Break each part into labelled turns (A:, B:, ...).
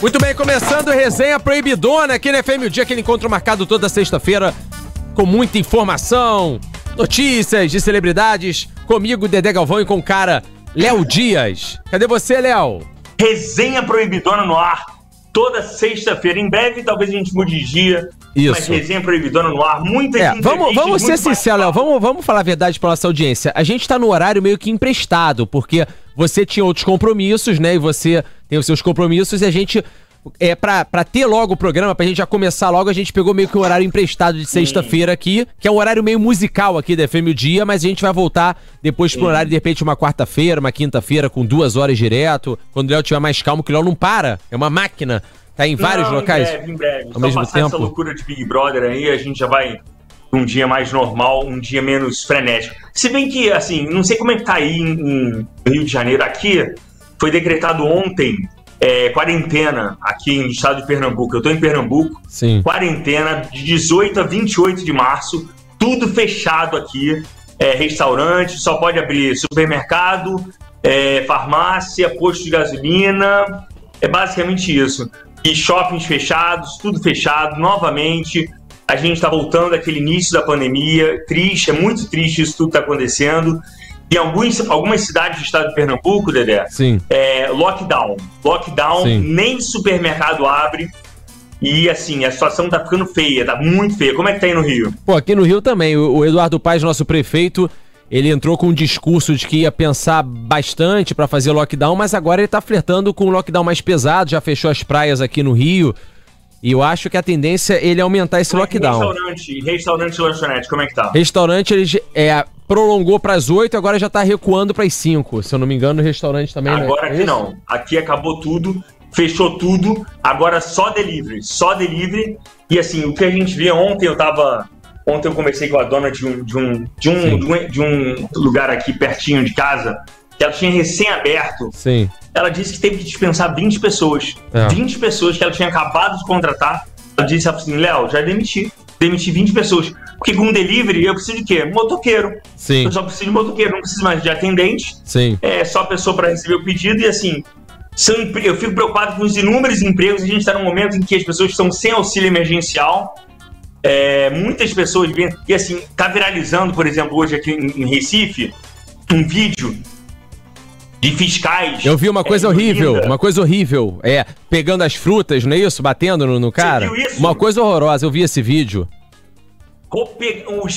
A: Muito bem, começando resenha proibidona aqui na FM, o dia aquele encontro marcado toda sexta-feira com muita informação, notícias de celebridades, comigo, Dedé Galvão, e com o cara Léo Dias. Cadê você, Léo?
B: Resenha proibidona no ar, toda sexta-feira. Em breve, talvez a gente mude de dia.
A: Isso.
B: Mas resenha proibidona no ar, muitas
A: É, vamos, vamos ser sinceros, Léo. Vamos, vamos falar a verdade pra nossa audiência. A gente tá no horário meio que emprestado, porque você tinha outros compromissos, né? E você tem os seus compromissos e a gente. É, pra, pra ter logo o programa, pra gente já começar logo, a gente pegou meio que um horário emprestado de sexta-feira aqui, que é um horário meio musical aqui da FM o Dia, mas a gente vai voltar depois pro horário, de repente, uma quarta-feira, uma quinta-feira, com duas horas direto, quando o Léo tiver mais calmo, que o Léo não para, é uma máquina, tá em vários
B: Não,
A: locais.
B: Em breve, em breve.
A: ao
B: Só
A: mesmo
B: passar essa
A: tempo.
B: loucura de Big Brother aí, a gente já vai um dia mais normal, um dia menos frenético. Se bem que, assim, não sei como é que tá aí em Rio de Janeiro. Aqui foi decretado ontem é, quarentena aqui no estado de Pernambuco. Eu tô em Pernambuco.
A: Sim.
B: Quarentena de 18 a 28 de março. Tudo fechado aqui. É, restaurante, só pode abrir supermercado, é, farmácia, posto de gasolina. É basicamente isso. E shoppings fechados, tudo fechado novamente. A gente está voltando àquele início da pandemia. Triste, é muito triste isso tudo que está acontecendo. Em alguns, algumas cidades do estado de Pernambuco, Dedé,
A: Sim.
B: é, lockdown. Lockdown,
A: Sim.
B: nem supermercado abre. E assim, a situação tá ficando feia, tá muito feia. Como é que tá aí no Rio?
A: Pô, aqui no Rio também, o Eduardo Paes, nosso prefeito, ele entrou com um discurso de que ia pensar bastante pra fazer lockdown, mas agora ele tá flertando com um lockdown mais pesado, já fechou as praias aqui no Rio. E eu acho que a tendência é ele aumentar esse lockdown.
B: Restaurante, restaurante lanchonete, como é que tá?
A: Restaurante ele é, prolongou pras 8, agora já tá recuando pras 5. Se eu não me engano, o restaurante também né?
B: Agora
A: é
B: aqui
A: isso?
B: não. Aqui acabou tudo, fechou tudo, agora só delivery, só delivery. E assim, o que a gente via ontem, eu tava. Ontem eu conversei com a dona de um, de um, de um, de um, de um lugar aqui pertinho de casa, que ela tinha recém-aberto.
A: Sim.
B: Ela disse que teve que dispensar 20 pessoas.
A: É.
B: 20 pessoas que ela tinha acabado de contratar. Ela disse assim: Léo, já demiti. Demiti 20 pessoas. Porque com delivery eu preciso de quê? Motoqueiro.
A: Sim.
B: Eu só preciso de motoqueiro, não preciso mais de atendente
A: Sim.
B: é só a pessoa para receber o pedido e assim. São, eu fico preocupado com os inúmeros empregos. A gente está num momento em que as pessoas estão sem auxílio emergencial. É, muitas pessoas vêm. E assim, tá viralizando, por exemplo, hoje aqui em, em Recife, um vídeo de fiscais.
A: Eu vi uma coisa
B: é,
A: horrível,
B: Olinda.
A: uma coisa horrível. É, pegando as frutas, não é isso? Batendo no, no cara.
B: viu isso?
A: Uma coisa horrorosa, eu vi esse vídeo.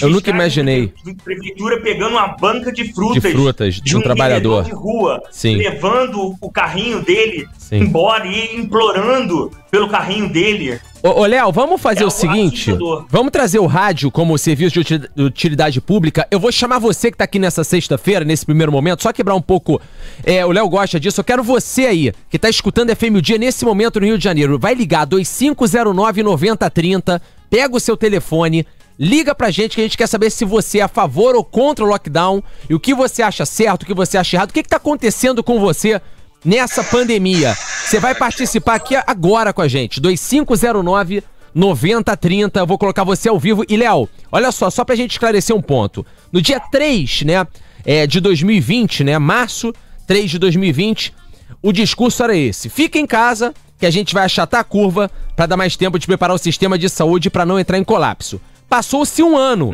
A: Eu nunca imaginei.
B: prefeitura pegando uma banca de frutas.
A: De frutas, de um trabalhador.
B: vendedor de rua.
A: Sim.
B: Levando o carrinho dele
A: Sim.
B: embora e implorando pelo carrinho dele.
A: Ô, ô, Léo, vamos fazer
B: É
A: o seguinte.
B: assustador.
A: Vamos trazer o rádio como serviço de utilidade pública. Eu vou chamar você que tá aqui nessa sexta-feira, nesse primeiro momento, só quebrar um pouco. É, o Léo gosta disso. Eu quero você aí, que tá escutando FM o Dia nesse momento no Rio de Janeiro. Vai ligar 2509 9030, pega o seu telefone. Liga pra gente que a gente quer saber se você é a favor ou contra o lockdown e o que você acha certo, o que você acha errado, o que, que tá acontecendo com você nessa pandemia. Você vai participar aqui agora com a gente. 2509 9030. Eu vou colocar você ao vivo. E, Léo, olha só, só pra gente esclarecer um ponto. No dia 3, né, é, de 2020, né, março 3 de 2020, o discurso era esse. Fica em casa, que a gente vai achatar a curva pra dar mais tempo de preparar o sistema de saúde pra não entrar em colapso. Passou-se um ano.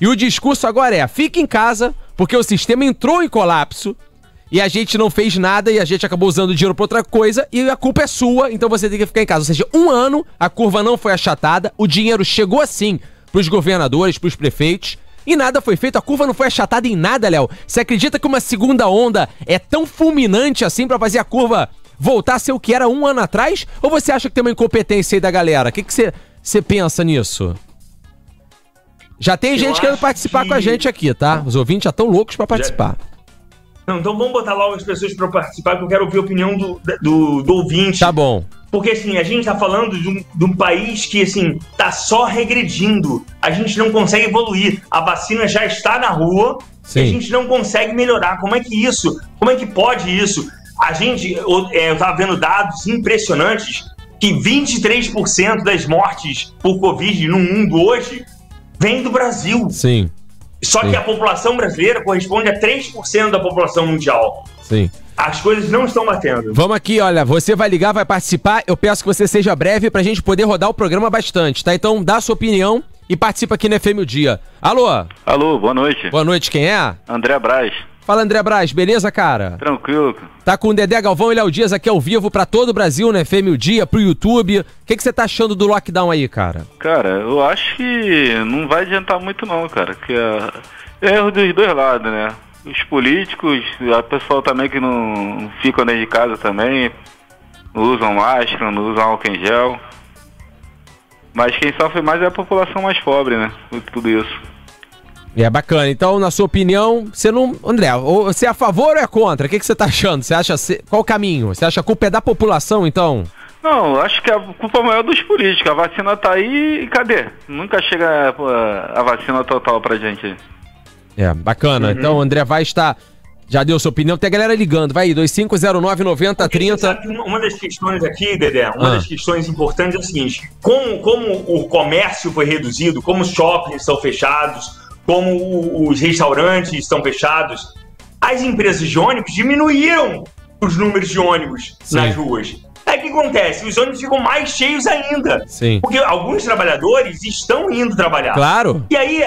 A: E o discurso agora é: fica em casa, porque o sistema entrou em colapso e a gente não fez nada e a gente acabou usando dinheiro pra outra coisa e a culpa é sua, então você tem que ficar em casa. Ou seja, um ano a curva não foi achatada, o dinheiro chegou assim pros governadores, pros prefeitos. E nada foi feito, a curva não foi achatada em nada, Léo. Você acredita que uma segunda onda é tão fulminante assim pra fazer a curva voltar a ser o que era um ano atrás? Ou você acha que tem uma incompetência aí da galera? O que que você você pensa nisso? Já tem
B: Eu
A: gente querendo participar
B: que-
A: com a gente aqui, tá? Os ouvintes já estão loucos pra participar.
B: Não, então vamos botar logo as pessoas para participar, que eu quero ouvir a opinião do, do, do ouvinte.
A: Tá bom.
B: Porque assim, a gente tá falando de um, de um país que assim, tá só regredindo. A gente não consegue evoluir. A vacina já está na rua
A: Sim.
B: e a gente não consegue melhorar. Como é que isso? Como é que pode isso? A gente, eu, é, eu tava vendo dados impressionantes que 23% das mortes por Covid no mundo hoje vem do Brasil.
A: Sim.
B: Só
A: Sim.
B: que a população brasileira corresponde a 3% da população mundial.
A: Sim.
B: As coisas não estão batendo.
A: Vamos aqui, olha, você vai ligar, vai participar. Eu peço que você seja breve pra gente poder rodar o programa bastante, tá? Então dá a sua opinião e participa aqui no FM o Dia. Alô?
C: Alô, boa noite.
A: Boa noite, quem é?
C: André Braz.
A: Fala, André Braz, beleza, cara?
C: Tranquilo.
A: Tá com o Dedé Galvão e Léo Dias aqui ao vivo pra todo o Brasil, né? FM o Dia, pro YouTube. O que você tá achando do lockdown aí, cara?
C: Cara, eu acho que não vai adiantar muito não, cara. Que é erro dos dois lados, né? Os políticos, a pessoa também que não fica dentro de casa também, não usam máscara, não usam álcool em gel. Mas quem sofre mais é a população mais pobre, né? Tudo isso.
A: É bacana. Então, na sua opinião, você não. André, ou você é a favor ou é contra? O que, que você tá achando? Você acha. Qual o caminho? Você acha que a culpa é da população, então?
C: Não, acho que a culpa maior é dos políticos. A vacina tá aí e cadê? Nunca chega a vacina total pra gente.
A: É, bacana. Uhum. Então, André vai estar. Já deu sua opinião, tem a galera ligando. Vai aí, 2509-9030.
B: Uma das questões aqui, Dedé, uma ah. das questões importantes é o seguinte: como, como o comércio foi reduzido, como os shoppings estão fechados, como os restaurantes estão fechados, as empresas de ônibus diminuíram os números de ônibus Sim. nas ruas. Aí o que acontece? Os ônibus ficam mais cheios ainda.
A: Sim.
B: Porque alguns trabalhadores estão indo trabalhar.
A: Claro.
B: E aí,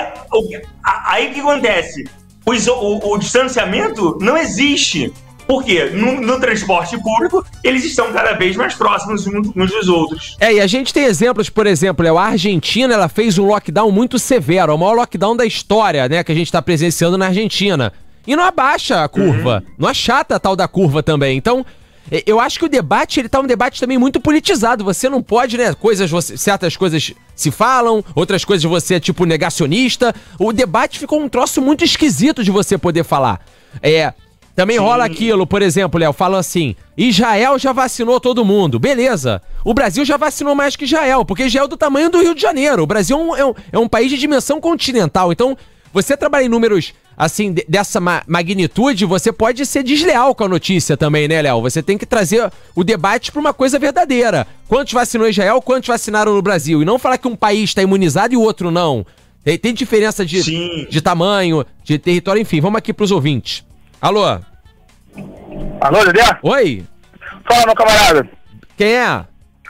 B: aí o que acontece? O, o distanciamento não existe. Porque no, no, transporte público, eles estão cada vez mais próximos uns dos outros.
A: É, e a gente tem exemplos, por exemplo, é, a Argentina ela fez um lockdown muito severo, o maior lockdown da história, né, que a gente está presenciando na Argentina. E não abaixa a curva, uhum. não achata a tal da curva também. Então, é, eu acho que o debate, ele tá um debate também muito politizado. Você não pode, né, coisas, você, certas coisas se falam, outras coisas você é tipo negacionista. O debate ficou um troço muito esquisito de você poder falar. É, também Sim. rola aquilo, por exemplo, Léo, falam assim: Israel já vacinou todo mundo. Beleza. O Brasil já vacinou mais que Israel, porque Israel é do tamanho do Rio de Janeiro. O Brasil é um, é um, é um país de dimensão continental. Então, você trabalha em números assim, dessa ma magnitude, você pode ser desleal com a notícia também, né, Léo? Você tem que trazer o debate para uma coisa verdadeira. Quantos vacinou Israel, quantos vacinaram no Brasil? E não falar que um país está imunizado e o outro não. Tem, tem diferença de, de tamanho, de território, enfim. Vamos aqui para os ouvintes. Alô?
D: Alô, Dedé?
A: Oi.
D: Fala, meu camarada.
A: Quem é?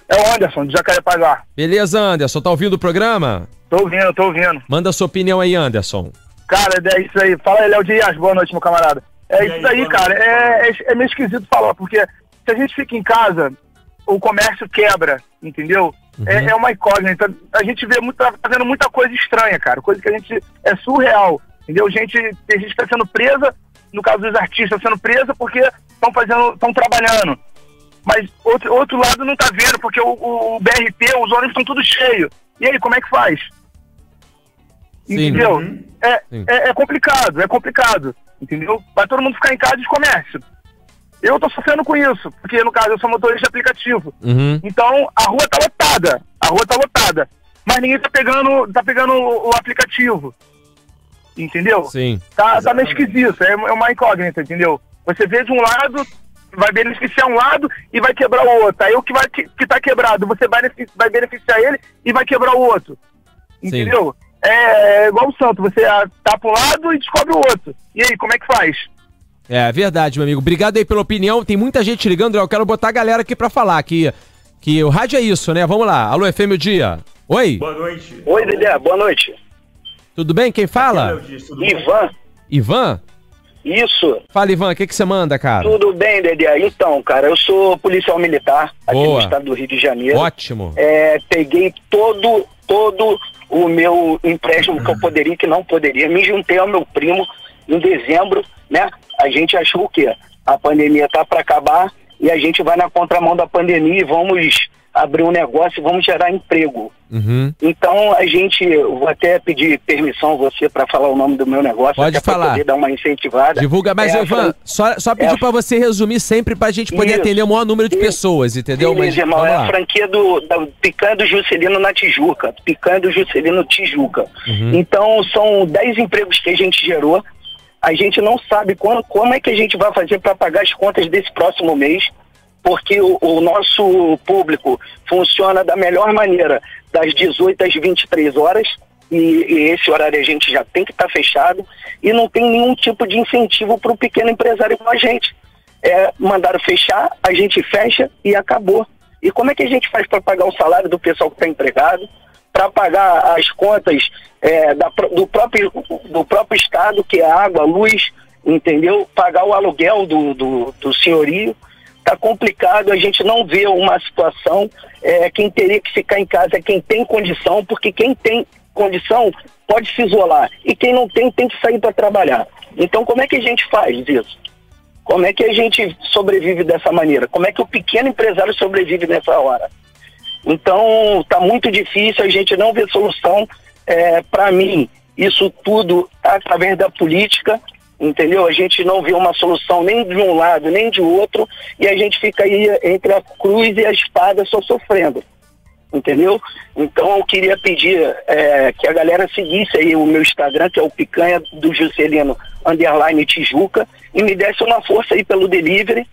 D: É o Anderson, de Jacarepaguá.
A: Beleza, Anderson. Tá ouvindo o programa?
D: Tô ouvindo, tô ouvindo.
A: Manda sua opinião aí, Anderson.
D: Cara, é isso aí. Fala aí, Léo Dias. Boa noite, meu camarada. É e isso aí, aí cara. É, é, é meio esquisito falar, porque se a gente fica em casa, o comércio quebra, entendeu? Uhum. É, é, uma incógnita. A gente vê muito, tá fazendo muita coisa estranha, cara. Coisa que a gente. É surreal. Entendeu? Gente, tem gente que tá sendo presa no caso dos artistas, sendo presa porque estão fazendo, estão trabalhando. Mas outro, outro lado não está vendo, porque o, o, BRT, os ônibus estão tudo cheios. E aí, como é que faz? Sim. Entendeu? Uhum. É, é, é, complicado, é complicado. Entendeu? Vai todo mundo ficar em casa de comércio. Eu tô sofrendo com isso, porque no caso eu sou motorista de aplicativo.
A: Uhum.
D: Então a rua tá lotada, a rua tá lotada. Mas ninguém tá pegando, tá pegando o, o aplicativo entendeu?
A: Sim.
D: Tá, tá meio esquisito, é, é uma incógnita, entendeu? Você vê de um lado, vai beneficiar um lado e vai quebrar o outro. Aí o que, vai, que, que tá quebrado, você vai, vai beneficiar ele e vai quebrar o outro. Entendeu? É, é, igual o Santo, você tá para um lado e descobre o outro. E aí, como é que faz?
A: É verdade, meu amigo. Obrigado aí pela opinião. Tem muita gente ligando, eu quero botar a galera aqui para falar que, que o rádio é isso, né? Vamos lá. Alô, FM o dia. Oi.
B: Boa noite.
D: Oi, Dedé. Boa noite.
A: Tudo bem? Quem fala?
D: Ivan.
A: Ivan?
D: Isso.
A: Fala, Ivan, o que, que você manda, cara?
D: Tudo bem, Dedé. Então, cara, eu sou policial militar aqui Boa. no estado do Rio de Janeiro.
A: Ótimo.
D: É, peguei todo, todo o meu empréstimo que eu poderia e que não poderia. Me juntei ao meu primo em dezembro, né? A gente achou o quê? A pandemia tá para acabar e a gente vai na contramão da pandemia e vamos abrir um negócio e vamos gerar emprego.
A: Uhum.
D: Então a gente, vou até pedir permissão a você para falar o nome do meu negócio,
A: Pode falar. poder
D: dar uma incentivada.
A: Divulga, mas é Ivan, só, só pedir é para você resumir sempre para a gente poder Isso. atender o maior número de Isso. pessoas, entendeu?
D: Beleza, mas, irmão, é a franquia do, da Picanha do Juscelino na Tijuca, Picanha do Juscelino Tijuca. Uhum. Então são 10 empregos que a gente gerou. A gente não sabe como, como é que a gente vai fazer para pagar as contas desse próximo mês porque o, o, nosso público funciona da melhor maneira, das 18 às 23 horas, e, e esse horário a gente já tem que estar tá fechado, e não tem nenhum tipo de incentivo para o pequeno empresário com a gente.
E: é, mandaram fechar, a gente fecha e acabou. E como é que a gente faz para pagar o salário do pessoal que está empregado, para pagar as contas é, da, do, próprio, do próprio Estado, que é água, luz, entendeu? Pagar o aluguel do, do, do senhorio. Está complicado, a gente não vê uma situação. É, quem teria que ficar em casa é quem tem condição, porque quem tem condição pode se isolar. E quem não tem, tem que sair para trabalhar. Então, como é que a gente faz isso? Como é que a gente sobrevive dessa maneira? Como é que o pequeno empresário sobrevive nessa hora? Então, está muito difícil, a gente não vê solução. É, Para mim, isso tudo através da política, entendeu? A gente não vê uma solução nem de um lado nem de outro e a gente fica aí entre a cruz e a espada só sofrendo entendeu? Então eu queria pedir é, que a galera seguisse aí o meu Instagram, que é o Picanha do Juscelino Underline Tijuca, e me desse uma força aí pelo delivery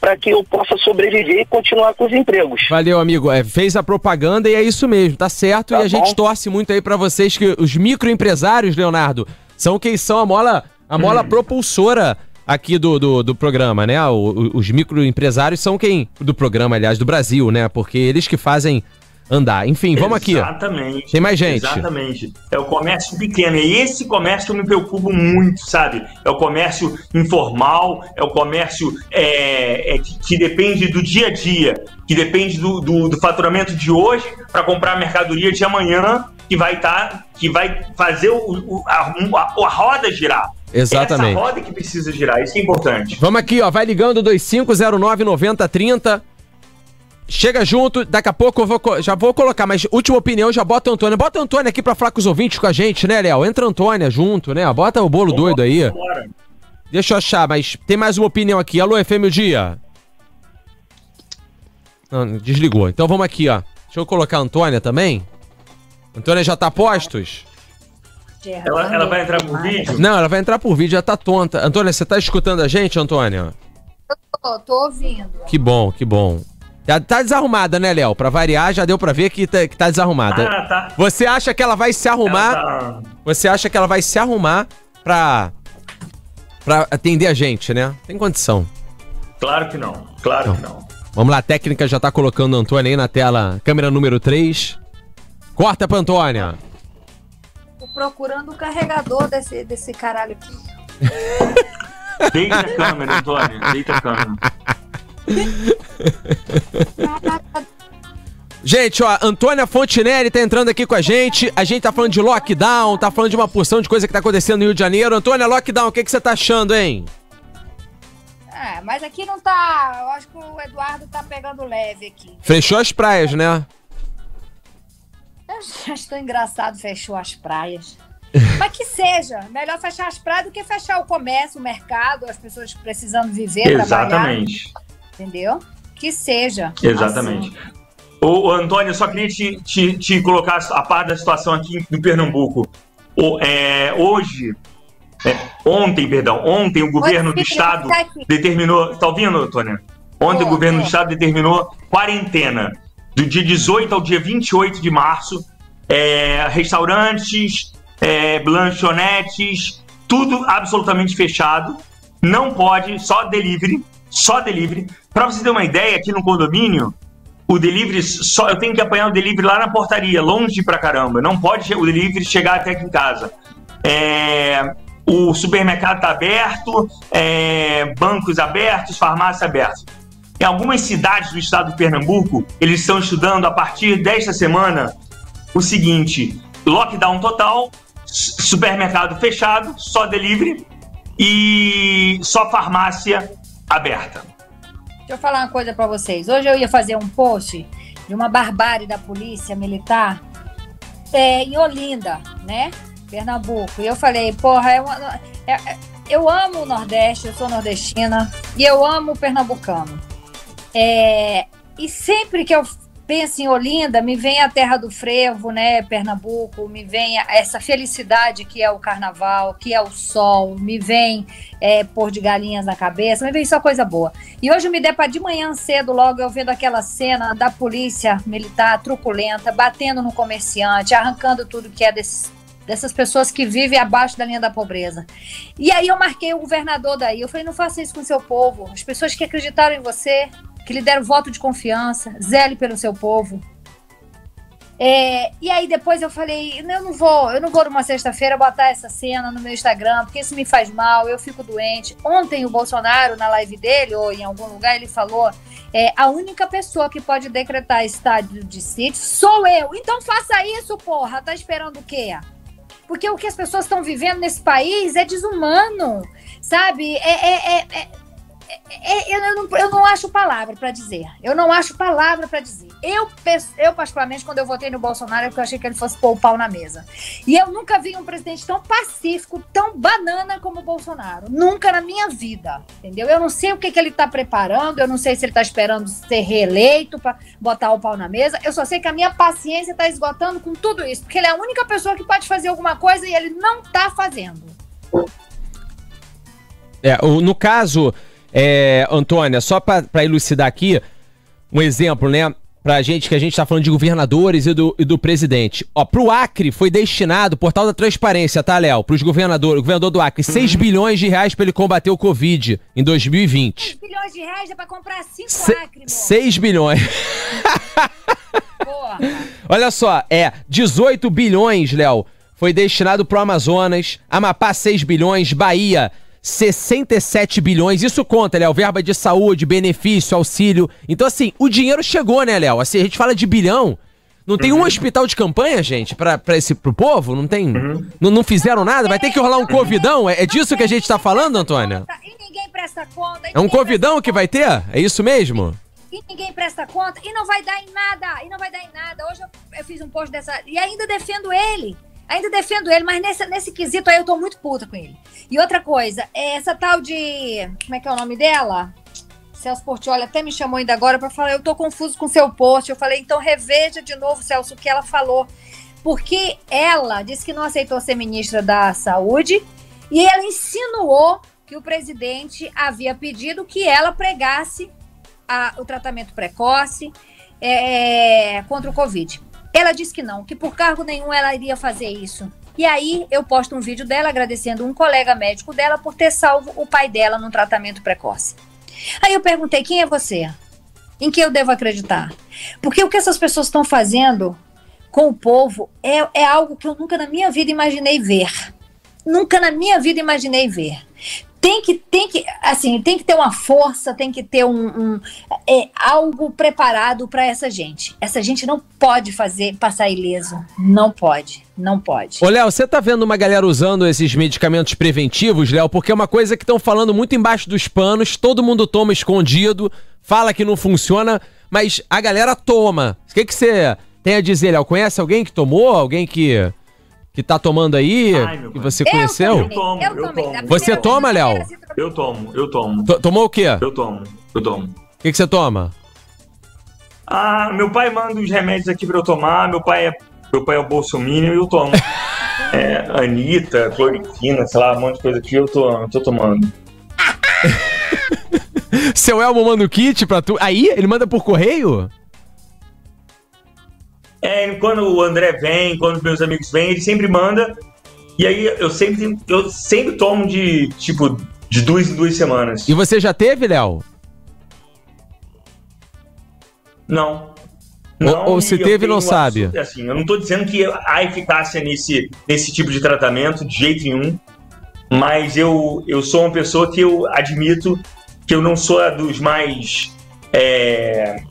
E: para que eu possa sobreviver e continuar com os empregos.
A: Valeu, amigo. É, fez a propaganda e é isso mesmo, tá certo. Tá e a bom. gente torce muito aí para vocês que os microempresários, Leonardo, são quem são a mola, a mola hum. propulsora aqui do, do, do, programa, né? O, os microempresários são quem. Do programa, aliás, do Brasil, né? Porque eles que fazem andar. Enfim, vamos aqui.
B: Exatamente.
A: Tem mais gente.
B: Exatamente. É o comércio pequeno. E esse comércio eu me preocupo muito, sabe? É o comércio informal, é o comércio é, é, que, que, depende do dia a dia, que depende do, do, do faturamento de hoje para comprar a mercadoria de amanhã, que vai estar, tá, que vai fazer o, o a, a, a roda girar.
A: Exatamente.
B: Essa roda que precisa girar, isso é importante.
A: Vamos aqui, ó, vai ligando 2509 9030. Chega junto, daqui a pouco eu vou, já vou colocar, mas última opinião, já bota a Antônia. Bota a Antônia aqui pra falar com os ouvintes com a gente, né, Léo? Entra a Antônia junto, né? Bota o bolo doido aí. Deixa eu achar, mas tem mais uma opinião aqui. Alô, FM o dia. Não, desligou. Então vamos aqui, ó. Deixa eu colocar a Antônia também. Antônia já tá postos?
B: Ela, ela vai entrar por vídeo?
A: Não, ela vai entrar por vídeo, já tá tonta. Antônia, você tá escutando a gente, Antônia?
F: Eu tô, tô ouvindo.
A: Que bom, que bom. Já tá desarrumada, né, Léo? Pra variar, já deu pra ver que tá, que tá desarrumada. Ah, tá. Você acha que ela vai se arrumar? Tá... Você acha que ela vai se arrumar pra. pra atender a gente, né? Tem condição.
B: Claro que não. Claro não. que não.
A: Vamos lá, a técnica já tá colocando o Antônia aí na tela. Câmera número 3. Corta pra Antônia.
F: Procurando o carregador desse, desse caralho aqui.
B: Deita a câmera, Antônia. Deita a câmera.
A: Gente, ó, Antônia Fontinelli tá entrando aqui com a gente. A gente tá falando de lockdown, tá falando de uma porção de coisa que tá acontecendo no Rio de Janeiro. Antônia, lockdown, o que, que você tá achando, hein?
F: É, mas aqui não tá. Eu acho que o Eduardo tá pegando leve aqui.
A: Fechou as praias, né?
F: Já estou engraçado, fechou as praias. Mas que seja, melhor fechar as praias do que fechar o comércio, o mercado, as pessoas precisando viver,
B: Exatamente.
F: trabalhar entendeu? Que seja.
B: Exatamente. Assim. Ô, Antônio, só queria te, te, te, colocar a par da situação aqui no Pernambuco. O, é, hoje, é, ontem, perdão, ontem o governo do estado determinou. Tá ouvindo, Antônio? Ontem oh, o governo do estado determinou quarentena. Do dia 18 ao dia 28 de março, é, restaurantes, é, lanchonetes, tudo absolutamente fechado. Não pode, só delivery, só delivery. Para você ter uma ideia, aqui no condomínio, o delivery só eu tenho que apanhar o delivery lá na portaria, longe pra caramba. Não pode o delivery chegar até aqui em casa. É, o supermercado está aberto, é, bancos abertos, farmácias abertas. Em algumas cidades do estado de Pernambuco, eles estão estudando a partir desta semana o seguinte: lockdown total, supermercado fechado, só delivery e só farmácia aberta.
F: Deixa eu falar uma coisa para vocês. Hoje eu ia fazer um post de uma barbárie da polícia militar é, em Olinda, né? Pernambuco. E eu falei, porra, é uma, é, é, eu amo o Nordeste, eu sou nordestina e eu amo o pernambucano. É, e sempre que eu penso em Olinda, me vem a terra do frevo, né, Pernambuco, me vem essa felicidade que é o carnaval, que é o sol, me vem é, pôr de galinhas na cabeça, me vem só coisa boa. E hoje me deparo de manhã cedo, logo eu vendo aquela cena da polícia militar truculenta, batendo no comerciante, arrancando tudo que é dessas pessoas que vivem abaixo da linha da pobreza. E aí eu marquei o governador daí. Eu falei, não faça isso com seu povo. As pessoas que acreditaram em você, que lhe deram voto de confiança, zele pelo seu povo. É, e aí depois eu falei, eu não vou, eu não vou numa sexta-feira botar essa cena no meu Instagram, porque isso me faz mal, eu fico doente. Ontem o Bolsonaro, na live dele, ou em algum lugar, ele falou: é, a única pessoa que pode decretar estado de sítio sou eu. Então faça isso, porra. Tá esperando o quê? Porque o que as pessoas estão vivendo nesse país é desumano, sabe? É, é, é é, eu, não, eu não acho palavra para dizer. Eu não acho palavra para dizer. Eu, eu, particularmente, quando eu votei no Bolsonaro, é porque eu achei que ele fosse pôr o pau na mesa. E eu nunca vi um presidente tão pacífico, tão banana como o Bolsonaro. Nunca na minha vida. Entendeu? Eu não sei o que, que ele tá preparando, eu não sei se ele tá esperando ser reeleito para botar o pau na mesa. Eu só sei que a minha paciência tá esgotando com tudo isso. Porque ele é a única pessoa que pode fazer alguma coisa e ele não tá fazendo.
A: É, no caso é, Antônia, só para elucidar aqui, um exemplo, né? Pra gente, que a gente tá falando de governadores e do, e do presidente. Ó, pro Acre foi destinado, portal da transparência, tá, Léo? Pros governadores, o governador do Acre, uhum. 6 bilhões de reais pra ele combater o Covid em 2020. 6
F: bilhões de reais é pra comprar 5 Se, Acre,
A: 6 bilhões. Porra. Olha só, é 18 bilhões, Léo, foi destinado pro Amazonas, Amapá 6 bilhões, Bahia 67 bilhões. Isso conta, Léo, verba de saúde, benefício, auxílio. Então, assim, o dinheiro chegou, né, Léo? Assim, a gente fala de bilhão. Não tem uhum. um hospital de campanha, gente, pra esse, pro povo? Não tem. Uhum. Não, fizeram nada? Vai ter que rolar um covidão? É, é disso que a gente tá falando, Antônia?
F: E ninguém presta conta.
A: É um covidão que vai ter? É isso mesmo?
F: E ninguém presta conta e não vai dar em nada. E não vai dar em nada. Hoje eu, eu fiz um post dessa. E ainda defendo ele. Ainda defendo ele, mas nesse, nesse quesito aí eu tô muito puta com ele. E outra coisa, é essa tal de. Como é que é o nome dela? Celso Portioli até me chamou ainda agora para falar, eu tô confuso com seu post. Eu falei, então reveja de novo, Celso, o que ela falou. Porque ela disse que não aceitou ser ministra da Saúde e ela insinuou que o presidente havia pedido que ela pregasse a, o tratamento precoce é, contra o Covid. Ela disse que não, que por cargo nenhum ela iria fazer isso. E aí eu posto um vídeo dela agradecendo um colega médico dela por ter salvo o pai dela num tratamento precoce. Aí eu perguntei: quem é você? Em que eu devo acreditar? Porque o que essas pessoas estão fazendo com o povo é, é algo que eu nunca na minha vida imaginei ver. Nunca na minha vida imaginei ver tem que, tem que, assim, tem que ter uma força, tem que ter um, um é, algo preparado para essa gente. Essa gente não pode fazer passar ileso, não pode, não pode.
A: Ô, Léo, você tá vendo uma galera usando esses medicamentos preventivos, Léo? Porque é uma coisa que estão falando muito embaixo dos panos, todo mundo toma escondido, fala que não funciona, mas a galera toma. O que que você tem a dizer, Léo? Conhece alguém que tomou? Alguém que que tá tomando aí, Ai, que você conheceu?
B: Eu tomo, eu, eu tomo.
A: Você toma, Léo?
B: Eu tomo, eu tomo.
A: T tomou o quê?
B: Eu tomo, eu tomo.
A: O que, que você toma?
B: Ah, meu pai manda os remédios aqui pra eu tomar, meu pai é, meu pai é o bolsominion e eu tomo. é, Anitta, cloriquina, sei lá, um monte de coisa aqui, eu tô, eu tô tomando.
A: Seu Elmo manda o kit pra tu. Aí? Ele manda por correio?
B: É, quando o André vem, quando meus amigos vêm, ele sempre manda. E aí eu sempre, eu sempre tomo de, tipo, de duas em duas semanas.
A: E você já teve, Léo?
B: Não.
A: Não, ou, ou se teve, não sabe?
B: Assim, eu não tô dizendo que há eficácia nesse, nesse tipo de tratamento, de jeito nenhum. Mas eu, eu sou uma pessoa que eu admito que eu não sou a dos mais é,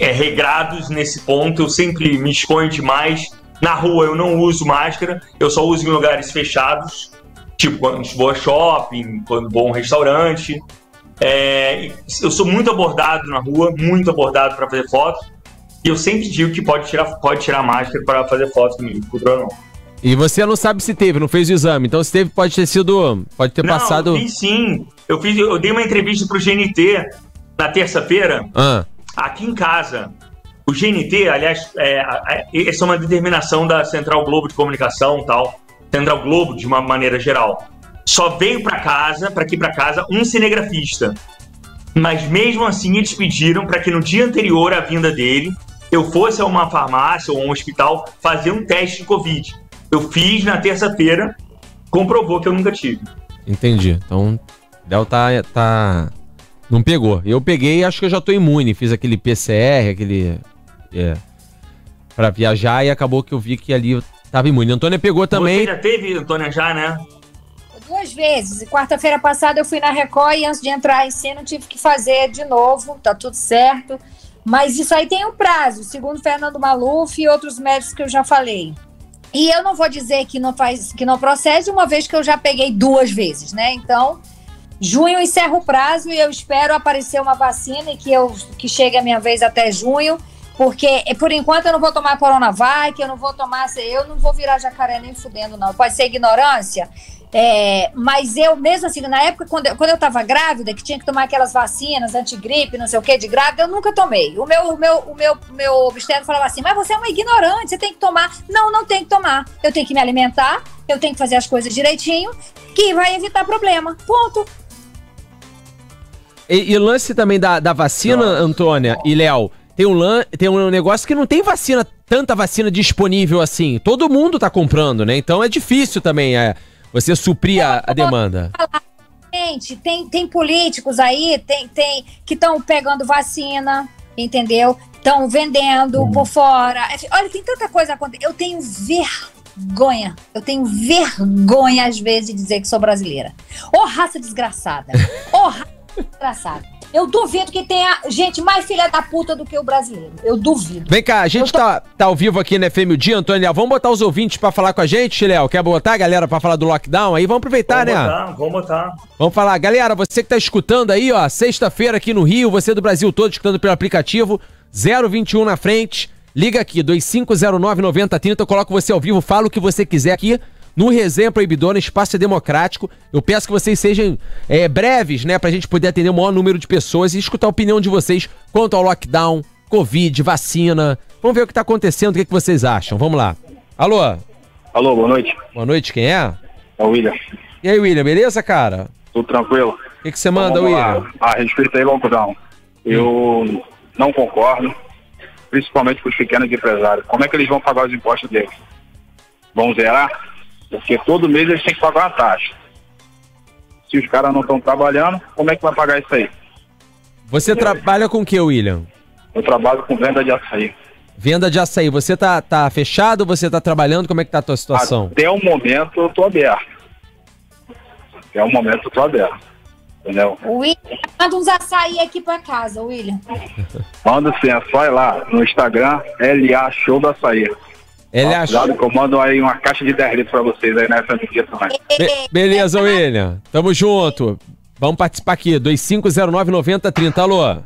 B: é, regrados nesse ponto. Eu sempre me exponho demais. Na rua eu não uso máscara, eu só uso em lugares fechados, tipo quando vou a shopping, quando vou a um restaurante. É, eu sou muito abordado na rua, muito abordado para fazer fotos. E eu sempre digo que pode tirar, pode tirar máscara para fazer fotos comigo, cultura não.
A: E você não sabe se teve, não fez o exame. Então se teve, pode ter sido. Pode ter não, passado.
B: Eu fiz sim. Eu, fiz, eu dei uma entrevista pro GNT na terça-feira. Ah aqui em casa. O GNT, aliás, é, é, essa é uma determinação da Central Globo de Comunicação tal, Central Globo de uma maneira geral. Só veio para casa, para aqui para casa, um cinegrafista. Mas mesmo assim eles pediram para que no dia anterior à vinda dele eu fosse a uma farmácia ou um hospital fazer um teste de Covid. Eu fiz na terça-feira, comprovou que eu nunca tive.
A: Entendi. Então, Del tá, tá. Não pegou. Eu peguei e acho que eu já tô imune. Fiz aquele PCR, aquele. É. Pra viajar e acabou que eu vi que ali eu tava imune. Antônia pegou também.
B: Você já teve, Antônia, já, né?
F: Duas vezes. Quarta-feira passada eu fui na Record e antes de entrar em cena eu tive que fazer de novo. Tá tudo certo. Mas isso aí tem um prazo, segundo Fernando Maluf e outros médicos que eu já falei. E eu não vou dizer que não faz, que não procede, uma vez que eu já peguei duas vezes, né? Então, junho encerra o prazo e eu espero aparecer uma vacina e que eu que chegue a minha vez até junho, porque por enquanto eu não vou tomar Coronavac, eu não vou tomar, eu não vou virar jacaré nem fudendo não. Pode ser ignorância, é, mas eu, mesmo assim, na época, quando eu, quando eu tava grávida, que tinha que tomar aquelas vacinas antigripe, não sei o que, de grávida, eu nunca tomei. O meu, o meu, o meu, meu obstetra falava assim: mas você é uma ignorante, você tem que tomar. Não, não tem que tomar. Eu tenho que me alimentar, eu tenho que fazer as coisas direitinho, que vai evitar problema. Ponto.
A: E, e lance também da, da vacina, Nossa. Antônia e Léo. Tem um, tem um negócio que não tem vacina, tanta vacina disponível assim. Todo mundo tá comprando, né? Então é difícil também. É, você suprir a, a demanda.
F: Gente, tem, tem políticos aí tem, tem, que estão pegando vacina, entendeu? Estão vendendo uhum. por fora. É, olha, tem tanta coisa acontecendo. Eu tenho vergonha. Eu tenho vergonha, às vezes, de dizer que sou brasileira. Ô, oh, raça desgraçada. Ô, oh, raça desgraçada. Eu duvido que tenha gente mais filha da puta do que o brasileiro. Eu duvido.
A: Vem cá, a gente tô... tá, tá ao vivo aqui no FM o Dia, Antônio. Vamos botar os ouvintes pra falar com a gente, Léo? Quer botar a galera pra falar do lockdown? Aí vamos aproveitar,
B: vamos
A: né?
B: Botar, vamos botar.
A: Vamos falar. Galera, você que tá escutando aí, ó, sexta-feira aqui no Rio, você do Brasil todo escutando pelo aplicativo, 021 na frente. Liga aqui, 2509-9030, eu coloco você ao vivo, fala o que você quiser aqui no Resenha Proibidora, espaço democrático. Eu peço que vocês sejam é, breves, né, pra gente poder atender o maior número de pessoas e escutar a opinião de vocês quanto ao lockdown, Covid, vacina. Vamos ver o que tá acontecendo, o que, que vocês acham. Vamos lá. Alô?
G: Alô, boa noite.
A: Boa noite, quem é?
G: É o William.
A: E aí, William, beleza, cara?
G: Tudo tranquilo.
A: O que, que você manda, William? Lá.
G: A respeito aí, lockdown. Eu hum. não concordo, principalmente para os pequenos empresários. Como é que eles vão pagar os impostos deles? Vão zerar? Porque todo mês eles têm que pagar uma taxa. Se os caras não estão trabalhando, como é que vai pagar isso aí?
A: Você trabalha com o que, William?
G: Eu trabalho com venda de açaí.
A: Venda de açaí. Você tá, tá fechado? Você tá trabalhando? Como é que tá a tua situação?
G: Até o momento eu tô aberto. Até o momento eu tô aberto. Entendeu?
F: William, manda uns açaí aqui pra casa, William.
G: Manda sim, é só ir lá no Instagram, LA Show do Açaí.
A: Ele ah, achou.
G: que eu mando aí uma caixa de 10 litros pra vocês aí nessa medida também.
A: Be beleza, William. Tamo junto. Vamos participar aqui. 2509-9030. Alô?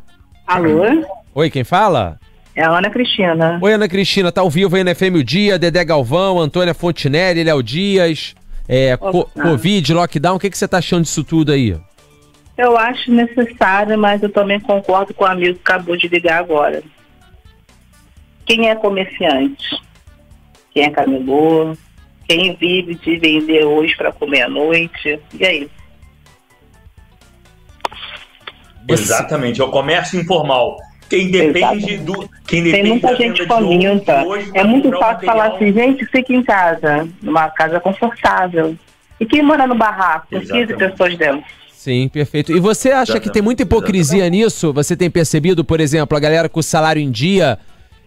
H: Alô?
A: Oi, quem fala?
H: É a Ana Cristina.
A: Oi, Ana Cristina. Tá ao vivo aí na FM o Dia. Dedé Galvão, Antônia Fontinelli, Léo Dias. É, co Covid, lockdown. O que, que você tá achando disso tudo aí?
H: Eu acho necessário, mas eu também concordo com o amigo que acabou de ligar agora. Quem é comerciante? Quem é camelô, quem vive de vender hoje para comer à noite. E aí?
B: Exatamente, é o comércio informal. Quem depende Exatamente. do. Quem depende
H: Tem muita gente faminta. É muito fácil falar assim, gente, fica em casa, numa casa confortável. E quem mora no barraco, com 15 pessoas dentro?
A: Sim, perfeito. E você acha Exatamente. que tem muita hipocrisia Exatamente. nisso? Você tem percebido, por exemplo, a galera com o salário em dia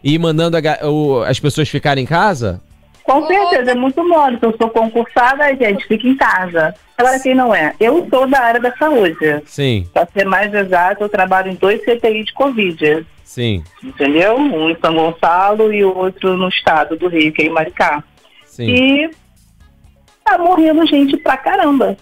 A: e mandando a, o, as pessoas ficarem em casa?
H: Com certeza, é muito. Se eu sou concursada, a gente fica em casa. Agora, quem não é? Eu sou da área da saúde.
A: Sim.
H: Para ser mais exato, eu trabalho em dois CTI de Covid.
A: Sim.
H: Entendeu? Um em São Gonçalo e o outro no estado do Rio, que é em Maricá.
A: Sim.
H: E tá morrendo gente pra caramba.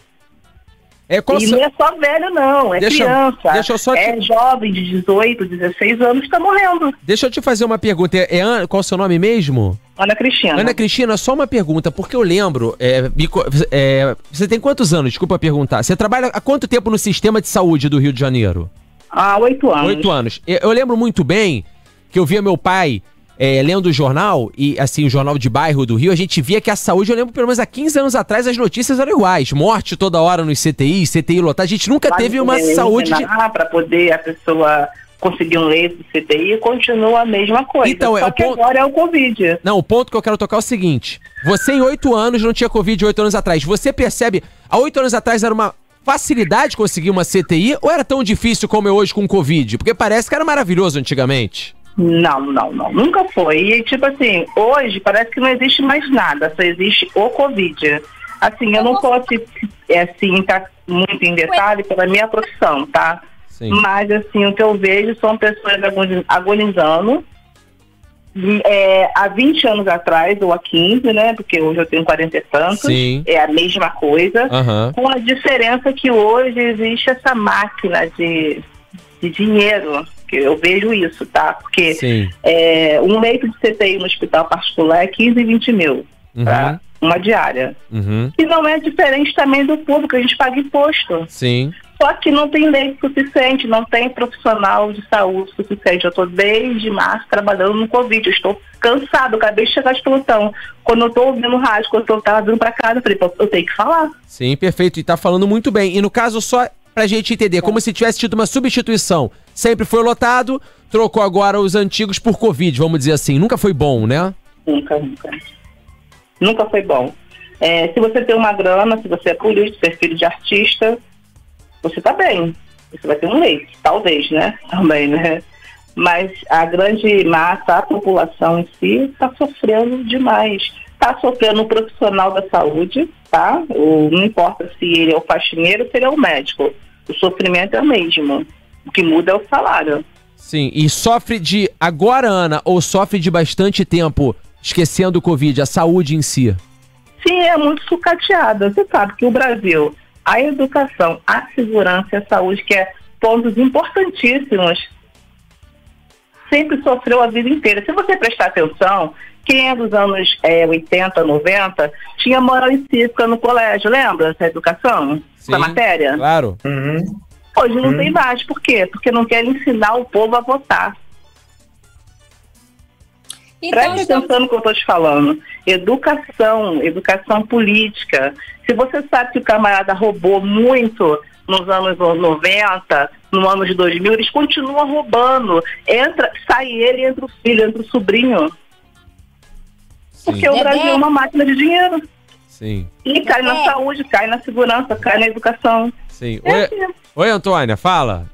H: É, e não é só velho, não, é deixa, criança. Deixa te... É jovem de 18, 16 anos que está morrendo.
A: Deixa eu te fazer uma pergunta. É, é, qual é o seu nome mesmo?
H: Ana Cristina.
A: Ana Cristina, só uma pergunta, porque eu lembro. É, é, você tem quantos anos? Desculpa perguntar. Você trabalha há quanto tempo no sistema de saúde do Rio de Janeiro?
H: Há oito anos.
A: Oito anos. Eu lembro muito bem que eu via meu pai é, lendo o jornal, e assim, o jornal de bairro do Rio, a gente via que a saúde, eu lembro pelo menos há 15 anos atrás, as notícias eram iguais. Morte toda hora nos CTI, CTI lotar. A gente nunca teve uma saúde.
H: De... Para poder a pessoa conseguir um leito de CTI, continua a mesma coisa.
A: Então, é
H: Só
A: o
H: que
A: ponto-
H: agora é o Covid.
A: Não, o ponto que eu quero tocar é o seguinte: você em oito anos não tinha Covid oito anos atrás. Você percebe, há oito anos atrás era uma facilidade conseguir uma CTI ou era tão difícil como é hoje com Covid? Porque parece que era maravilhoso antigamente.
H: Não, não, não. Nunca foi. E, tipo assim, hoje parece que não existe mais nada, só existe o Covid. Assim, eu não posso, é, assim, estar muito em detalhe pela minha profissão, tá?
A: Sim.
H: Mas, assim, o que eu vejo são pessoas agoni- agonizando é, há 20 anos atrás, ou há 15, né? Porque hoje eu tenho 40 e tantos.
A: Sim.
H: É a mesma coisa.
A: Aham.
H: Com a diferença que hoje existe essa máquina de, de dinheiro. Que eu vejo isso, tá? Porque é, um leito de CTI no hospital particular é 15 e 20 mil.
A: Uhum.
H: Tá? Uma diária.
A: Uhum.
H: E não é diferente também do público, a gente paga imposto.
A: Sim.
H: Só que não tem leito suficiente, não tem profissional de saúde suficiente. Eu estou desde março trabalhando no Covid, eu estou cansado, acabei de chegar de plantão. Quando eu estou ouvindo rádio, quando eu estava vindo para casa, eu falei, eu tenho que falar.
A: Sim, perfeito. E tá falando muito bem. E no caso, só pra gente entender, como se tivesse tido uma substituição. Sempre foi lotado, trocou agora os antigos por Covid, vamos dizer assim. Nunca foi bom, né?
H: Nunca, nunca. Nunca foi bom. É, se você tem uma grana, se você é político, se é filho de artista, você tá bem. Você vai ter um leite, talvez, né? Também, né? Mas a grande massa, a população em si, está sofrendo demais. Está sofrendo o profissional da saúde, tá? O, não importa se ele é o faxineiro se ele é o médico. O sofrimento é o mesmo. O que muda é o salário.
A: Sim, e sofre de agora, Ana, ou sofre de bastante tempo esquecendo o Covid, a saúde em si?
H: Sim, é muito sucateada. Você sabe que o Brasil, a educação, a segurança e a saúde, que é pontos importantíssimos, sempre sofreu a vida inteira. Se você prestar atenção, quem é dos anos é, 80, 90, tinha moral e cívica no colégio, lembra essa educação?
A: Sim,
H: Essa matéria?
A: Claro.
H: Hoje não tem mais. Por quê? Porque não querem ensinar o povo a votar.
F: Então,
H: Preste
F: estamos-
H: atenção no que eu estou te falando. Educação, educação política. Se você sabe que o camarada roubou muito nos anos 90, no ano de 2000, eles continuam roubando. Entra, sai ele, entra o filho, entra o sobrinho. Porque o. Brasil é uma máquina de dinheiro.
A: Sim,
H: E cai na
F: Dedé.
H: saúde, cai na segurança, cai na educação.
A: sim.
H: É
A: Oi,
H: assim.
A: oi, Antônia, fala.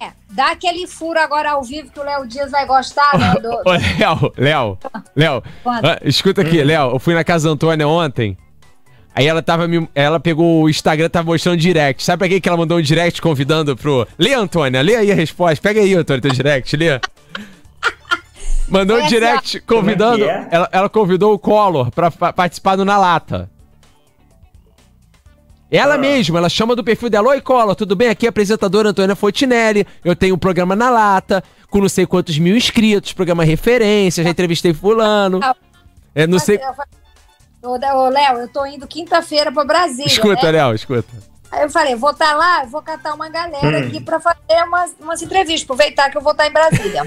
F: É, dá aquele furo agora ao vivo que o Léo Dias vai gostar, né? Do,
A: Ô, Léo, Léo, Léo, ah, escuta aqui, Léo, eu fui na casa da Antônia ontem. Aí ela tava me, ela pegou o Instagram, tava mostrando direct. Sabe pra quem que ela mandou um direct convidando pro. Lê, Antônia, lê aí a resposta. Pega aí, Antônia, teu direct, lê. Mandou um direct convidando.
B: Como é é?
A: Ela, ela convidou o Collor pra pa- participar do Na Lata. Ela mesma, ela chama do perfil dela. Oi, Collor, tudo bem? Aqui é a apresentadora Antônia Fontinelli. Eu tenho um programa na lata, com não sei quantos mil inscritos, programa referência, já entrevistei fulano. É, não sei.
F: Eu falei, Ô, ô, Léo, eu tô indo quinta-feira pra Brasília.
A: Escuta,
F: né?
A: Léo, escuta.
F: Aí eu falei, vou estar lá, vou catar uma galera aqui pra fazer umas, umas entrevistas, aproveitar que eu vou estar em Brasília.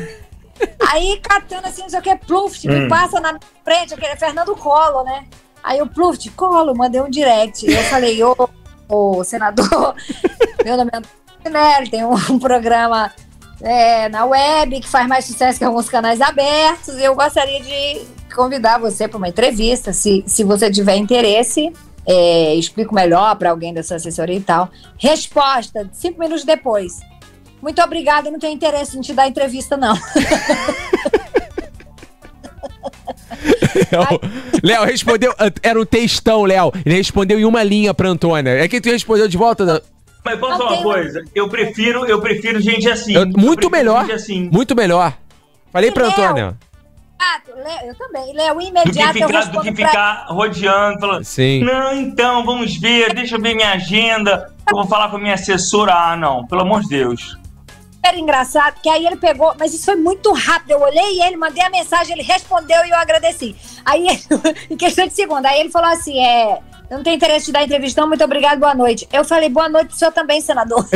F: Aí, catando assim, não sei o que, Pluft, me passa na minha frente, aquele é Fernando Collor, né? Aí o Pluft, Collor, mandei um direct. Eu falei, ô, ô senador, meu nome é Antônio tem um programa é, na web que faz mais sucesso que alguns canais abertos. E eu gostaria de convidar você para uma entrevista, se, se você tiver interesse. É, explico melhor para alguém da sua assessoria e tal. Resposta, cinco minutos depois. Muito obrigada, não tenho interesse em te dar entrevista, não.
A: Léo, respondeu. Era um textão, Léo. Ele respondeu em uma linha pra Antônia. É que tu respondeu de volta. da-
B: Mas posso falar uma coisa? Eu prefiro, eu prefiro gente assim.
A: Eu- muito
B: Eu
A: melhor.
B: Gente assim.
A: Muito melhor. Falei pra
F: Léo,
A: Antônia.
F: Ah, Léo, eu também. Léo,
B: Do que,
F: imediato eu
B: ficar, do que
F: pra...
B: ficar rodeando, falando.
A: Sim.
B: Não, então, vamos ver, deixa eu ver minha agenda. Eu vou falar com a minha assessora. Ah, não, pelo amor de Deus.
F: Era engraçado, que aí ele pegou, mas isso foi muito rápido. Eu olhei ele, mandei a mensagem, ele respondeu e eu agradeci. Aí, em questão de segundo, aí ele falou assim: é. Eu não tenho interesse de dar entrevista, não. Muito obrigado, boa noite. Eu falei, boa noite pro senhor também, senador.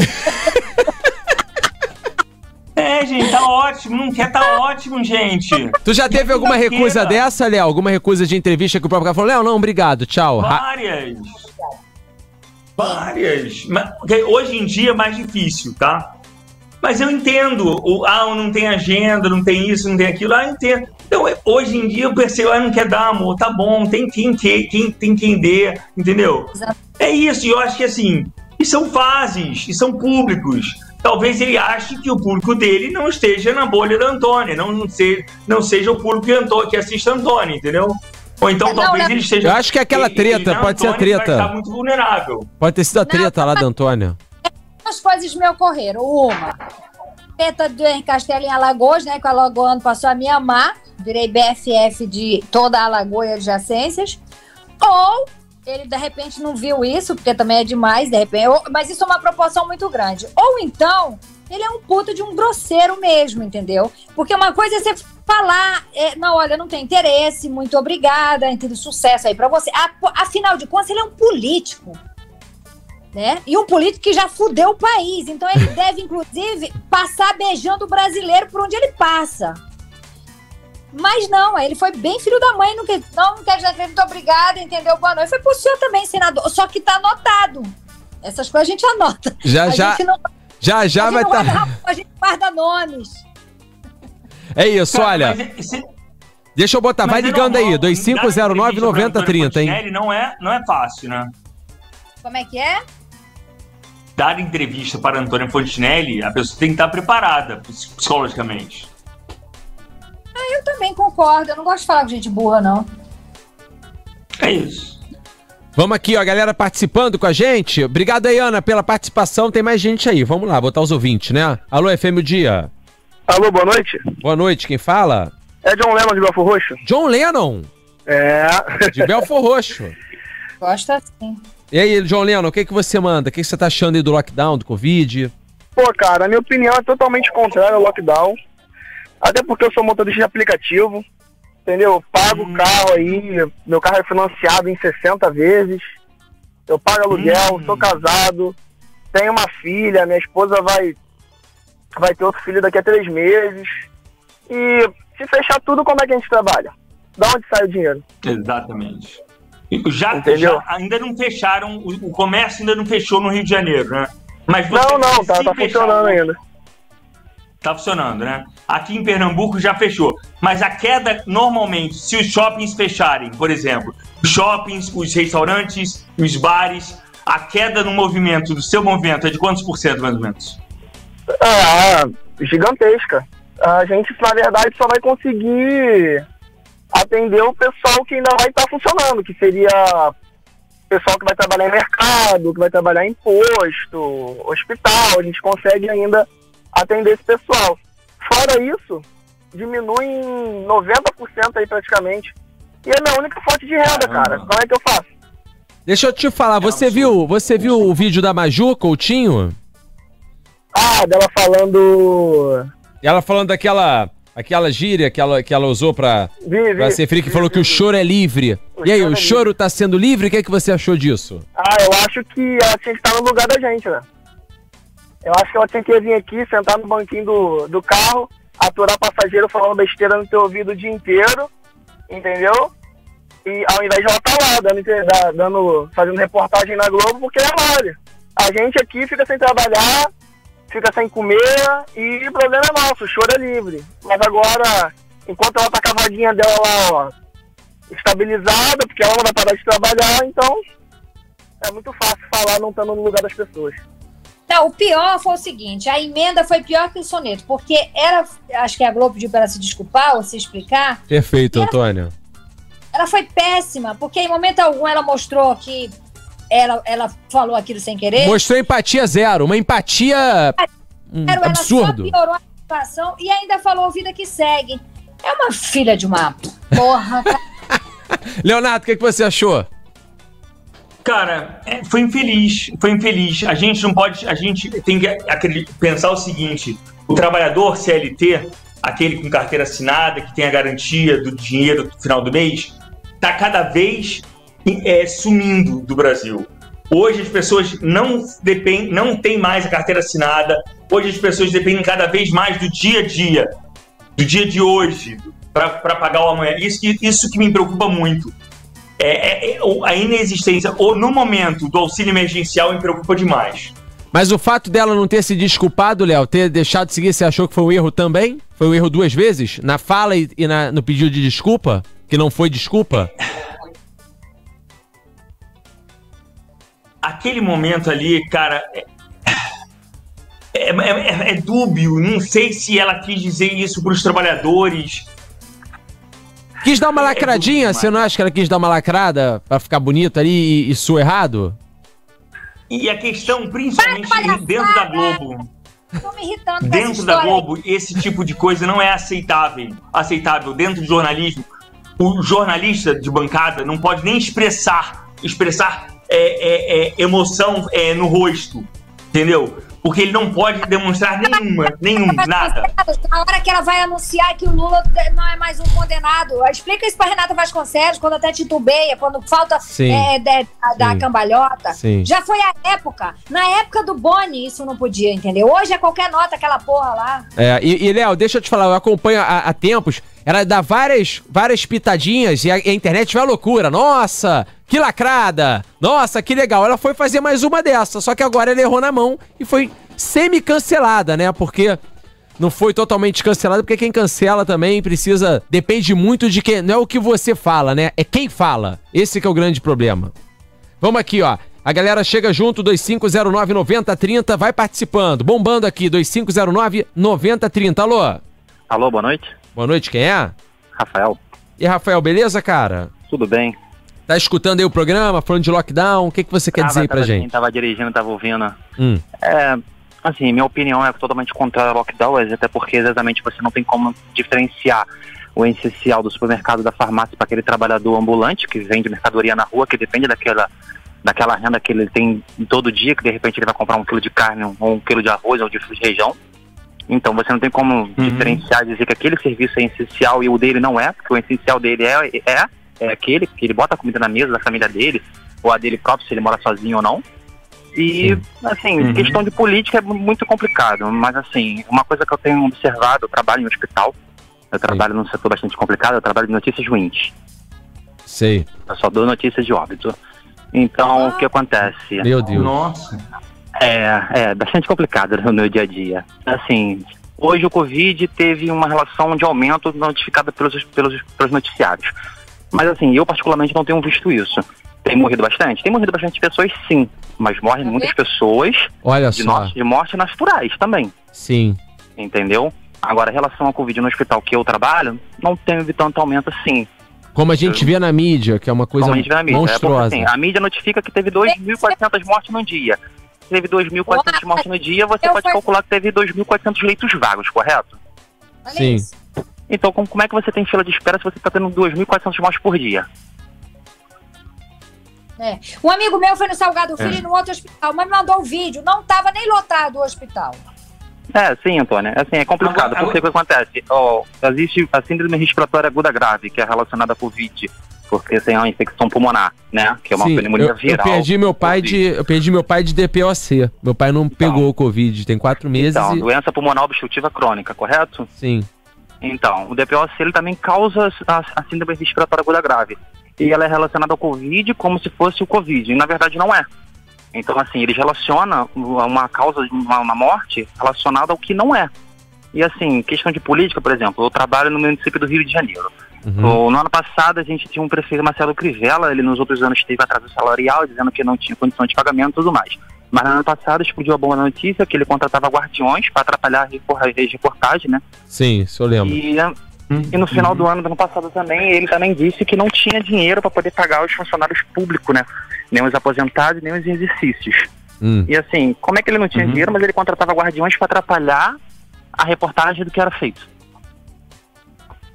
B: É, gente, tá ótimo. Não quer, tá ótimo, gente.
A: Tu já teve alguma recusa dessa, Léo? Alguma recusa de entrevista que o próprio cara falou? Léo, não, obrigado, tchau.
B: Várias. Várias. Mas, porque hoje em dia é mais difícil, tá? Mas eu entendo, o, ah, não tem agenda, não tem isso, não tem aquilo, ah, eu entendo. Então, hoje em dia eu percebo, ah, não quer dar, amor, tá bom, tem quem, quem, quem tem que entender, entendeu?
F: Exato.
B: É isso, e eu acho que assim, e são fases, e são públicos. Talvez ele ache que o público dele não esteja na bolha da Antônia, não, não, seja, não seja o público que, Antônia, que assiste a Antônia, entendeu? Ou então
F: Não,
B: talvez
F: não.
B: ele esteja.
A: Eu acho que é aquela treta,
B: ele
A: pode ser a
B: Antônia Vai
A: treta.
B: estar muito vulnerável.
A: Pode ter sido a treta lá da Antônia.
F: Duas coisas me ocorreram. Uma, treta do Castelo em Alagoas, né? Que o Alagoano passou a me amar. Virei BFF de toda a Alagoa e adjacências. Ou ele, de repente, não viu isso, porque também é demais, de repente. Mas isso é uma proporção muito grande. Ou então, ele é um puto de um grosseiro mesmo, entendeu? Porque uma coisa é você falar, é, não, olha, não tem interesse, muito obrigada, entendeu? Sucesso aí pra você. Afinal de contas, ele é um político né? E um político que já fudeu o país. Então ele deve, inclusive, passar beijando o brasileiro por onde ele passa. Mas não, ele foi bem filho da mãe, não quer, não, não quer dizer muito obrigada, entendeu? Boa noite. Foi pro senhor também, senador. Só que tá anotado. Essas coisas a gente anota.
A: Já,
F: a
A: já,
F: gente não,
A: já, já vai estar.
F: guarda rapaz, a gente guarda nomes.
A: É isso,
B: Cara,
A: olha.
B: mas esse-
A: Deixa eu botar, vai
B: mas é
A: ligando aí,
B: normal. Dar entrevista pra
A: 2509-9030,
B: Antônio
A: hein?
B: Fontenelle Não é, não é fácil, né?
F: Como é que é?
B: Dar entrevista para Antônio Fontinelli, a pessoa tem que estar preparada ps- psicologicamente.
F: Eu também concordo. Eu não gosto de falar com gente burra, não.
B: É isso.
A: Vamos aqui, ó, a galera participando com a gente. Obrigado aí, Ana, pela participação. Tem mais gente aí. Vamos lá, botar os ouvintes, né? Alô, FM o Dia.
D: Alô, boa noite.
A: Boa noite, quem fala?
D: É John Lennon de Belfor Roxo?
A: John Lennon,
D: É.
A: de Belfor Roxo.
F: Gosto assim.
A: E aí, John Lennon, o que, que você manda? O que, que você tá achando aí do lockdown, do Covid?
D: Pô, cara, a minha opinião é totalmente contrária ao lockdown. Até porque eu sou motorista de aplicativo, entendeu? Eu pago o carro aí, meu carro é financiado em 60 vezes. Eu pago aluguel,
B: Hum.
D: sou casado, tenho uma filha, minha esposa vai, vai ter outro filho daqui a três meses. E se fechar tudo, como é que a gente trabalha? Da onde sai o dinheiro?
B: Exatamente. Já, já ainda não fecharam, o, o comércio ainda não fechou no Rio de Janeiro, né? Mas
D: Não, não, tá, tá funcionando
B: o-
D: ainda.
B: Tá funcionando, né? Aqui em Pernambuco já fechou. Mas a queda, normalmente, se os shoppings fecharem, por exemplo, os shoppings, os restaurantes, os bares, a queda no movimento, do seu movimento, é de quantos por cento, mais ou menos?
D: Ah, gigantesca. A gente, na verdade, só vai conseguir atender o pessoal que ainda vai estar funcionando, que seria pessoal que vai trabalhar em mercado, que vai trabalhar em posto, hospital. A gente consegue ainda atender esse pessoal. Fora isso, diminui em 90% aí praticamente. E é minha única fonte de renda,
B: Caramba.
D: cara. Como é que eu faço?
A: Deixa eu te falar, você
B: absurdo.
A: viu, você viu o vídeo da Maju Coutinho?
D: Ah, dela falando.
A: Ela falando daquela aquela gíria que ela, que ela usou pra,
D: Vi,
A: pra ser fria, que
D: vi,
A: falou
D: vi,
A: que o choro é livre.
D: O
A: E aí,
D: choro
A: o
D: é
A: choro tá sendo livre? O que, é que você achou disso?
D: Ah, eu acho que ela tinha que estar no lugar da gente, né? Eu acho que ela tinha que vir aqui, sentar no banquinho do, do carro, aturar passageiro falando besteira no teu ouvido o dia inteiro, entendeu? E ao invés de ela estar lá, dando, dando, fazendo reportagem na Globo, porque é mole. A gente aqui fica sem trabalhar, fica sem comer e o problema é nosso, o choro é livre. Mas agora, enquanto ela tá com a vaguinha dela lá, ó, estabilizada, porque ela não vai parar de trabalhar, então é muito fácil falar não estando no lugar das pessoas.
F: Não, o pior foi o seguinte: a emenda foi pior que o soneto, porque era. Acho que a Globo pediu para ela se desculpar ou se explicar.
A: Perfeito, Antônio.
F: Ela foi péssima, porque em momento algum ela mostrou que ela, ela falou aquilo sem querer.
A: Mostrou empatia zero, uma empatia hum,
F: Ela só
A: absurdo.
F: piorou a situação e ainda falou vida que segue. É uma filha de uma porra. cara.
A: Leonardo, o que, que você achou?
B: Cara, é, foi infeliz, foi infeliz. A gente não pode, a gente tem que pensar o seguinte: o trabalhador CLT, aquele com carteira assinada, que tem a garantia do dinheiro no final do mês, está cada vez é, sumindo do Brasil. Hoje as pessoas não dependem, não têm mais a carteira assinada. Hoje as pessoas dependem cada vez mais do dia a dia, do dia de hoje, para pagar o amanhã. Isso, isso que me preocupa muito. É, é- é- a inexistência, ou no momento do auxílio emergencial, me preocupa demais.
A: Mas o fato dela não ter se desculpado, Léo, ter deixado de seguir, você achou que foi um erro também? Foi um erro duas vezes? Na fala e, e na- no pedido de desculpa? Que não foi desculpa?
B: Aquele momento ali, cara, é, é, é- é dúbio. Não sei se ela quis dizer isso para os trabalhadores.
A: Quis dar uma lacradinha? Você não acha que ela quis dar uma lacrada pra ficar bonita ali e, e errado?
B: E a questão, principalmente dentro da Globo.
F: Tô me irritando
B: Dentro da. Globo, esse tipo de coisa não é aceitável. Aceitável dentro do jornalismo. O jornalista de bancada não pode nem expressar, expressar é, é, é, emoção é, no rosto, entendeu? Porque ele não pode demonstrar nenhuma, nenhum, nada.
F: Na hora que ela vai anunciar que o Lula não é mais um condenado, explica isso pra Renata Vasconcelos, quando até titubeia, quando falta
A: Sim.
F: é, de- da
A: Sim.
F: cambalhota.
A: Sim.
F: Já foi a época. Na época do Boni, isso não podia, entendeu? Hoje é qualquer nota, aquela porra lá.
A: É, e, e, Léo, deixa eu te falar, eu acompanho há, há tempos, ela dá várias, várias pitadinhas e a, e a internet vai à loucura. Nossa, que lacrada! Nossa, que legal. Ela foi fazer mais uma dessa, só que agora ela errou na mão e foi semi-cancelada, né? Porque não foi totalmente cancelada, porque quem cancela também precisa. Depende muito de quem. Não é o que você fala, né? É quem fala. Esse que é o grande problema. Vamos aqui, ó. A galera chega junto, 2509-9030, vai participando. Bombando aqui, 2509-9030. Alô?
I: Alô, boa noite.
A: Boa noite, quem é?
I: Rafael,
A: E aí, Rafael, beleza, cara?
I: tudo bem?
A: Tá escutando aí o programa, falando de lockdown? O que, que você quer
I: Tava-
A: dizer aí pra
I: tava assim,
A: gente?
I: Tava dirigindo, tava ouvindo.
A: Hum.
I: É, assim, minha opinião é totalmente contrária ao lockdown, até porque exatamente você não tem como diferenciar o essencial do supermercado da farmácia para aquele trabalhador ambulante que vende mercadoria na rua, que depende daquela daquela renda que ele tem todo dia, que de repente ele vai comprar um quilo de carne, ou um quilo de arroz, ou de feijão. Então você não tem como diferenciar e dizer que aquele serviço é essencial e o dele não é, porque o essencial dele é, é, é aquele que ele bota a comida na mesa da família dele, ou a dele próprio, se ele mora sozinho ou não. E, assim,
B: Uhum.
I: questão de política é mu- muito complicado, mas, assim, uma coisa que eu tenho observado, eu trabalho em um hospital, eu trabalho num setor bastante complicado, eu trabalho de notícias ruins,
A: Sei.
I: eu só dou notícias de óbito. Então, o que acontece?
A: Meu Deus.
B: Nossa.
I: É, é bastante complicado no meu dia a dia. Assim, hoje o Covid teve uma relação de aumento notificada pelos, pelos, pelos noticiários. Mas assim, eu particularmente não tenho visto isso. Tem morrido bastante? Tem morrido bastante pessoas, sim. Mas morrem muitas pessoas
A: Olha
I: de,
A: só.
I: morte, de morte naturais também,
A: Sim.
I: entendeu? Agora, em relação ao Covid no hospital que eu trabalho, não teve tanto aumento assim.
A: Como a gente vê na mídia, que é uma coisa
I: como a gente vê na mídia. É porque,
A: monstruosa.
I: assim, a mídia notifica que teve 2.400 mortes no dia. Teve 2.400 mortes no dia, você
F: Eu
I: pode
F: fui-
I: calcular que teve 2.400 leitos vagos, correto?
F: Olha
A: Sim.
F: isso.
I: Então, como, como é que você tem fila de espera se você está tendo 2.400 mortes por dia?
F: É. Um amigo meu foi no Salgado
A: É.
F: Filho no outro hospital, mas me mandou um vídeo. Não tava nem lotado o hospital.
I: É, sim, Antônio. Assim, é complicado.
B: Agora-
I: porque o que acontece? Ó, existe a síndrome respiratória aguda grave, que é relacionada à Covid, porque tem uma infecção pulmonar, né? Que é uma
A: Sim,
I: pneumonia
A: eu, eu
I: viral.
A: perdi meu pai de eu perdi meu pai de DPOC. Meu pai não pegou o Covid, tem quatro meses
I: Então,
A: e
I: doença pulmonar obstrutiva crônica, correto?
A: sim.
I: Então, o DPOC ele também causa a, a síndrome respiratória aguda grave. E ela é relacionada ao Covid como se fosse o Covid. E na verdade não é. Então, assim, eles relacionam uma causa, uma, uma morte relacionada ao que não é. E assim, questão de política, por exemplo, eu trabalho no município do Rio de Janeiro.
A: Uhum.
I: No ano passado, a gente tinha um prefeito Marcelo Crivella, ele nos outros anos teve atraso salarial, dizendo que não tinha condição de pagamento e tudo mais. Mas no ano passado explodiu a boa notícia que ele contratava guardiões para atrapalhar a repor- a reportagem, né?
A: Sim, isso eu lembro.
I: E, eh, e no final do ano, do ano passado também, ele também disse que não tinha dinheiro para poder pagar os funcionários públicos, né? Nem os aposentados, nem os exercícios.
A: Hum.
I: E assim, como é que ele não tinha
B: Uhum.
I: dinheiro, mas ele contratava guardiões para atrapalhar a reportagem do que era feito?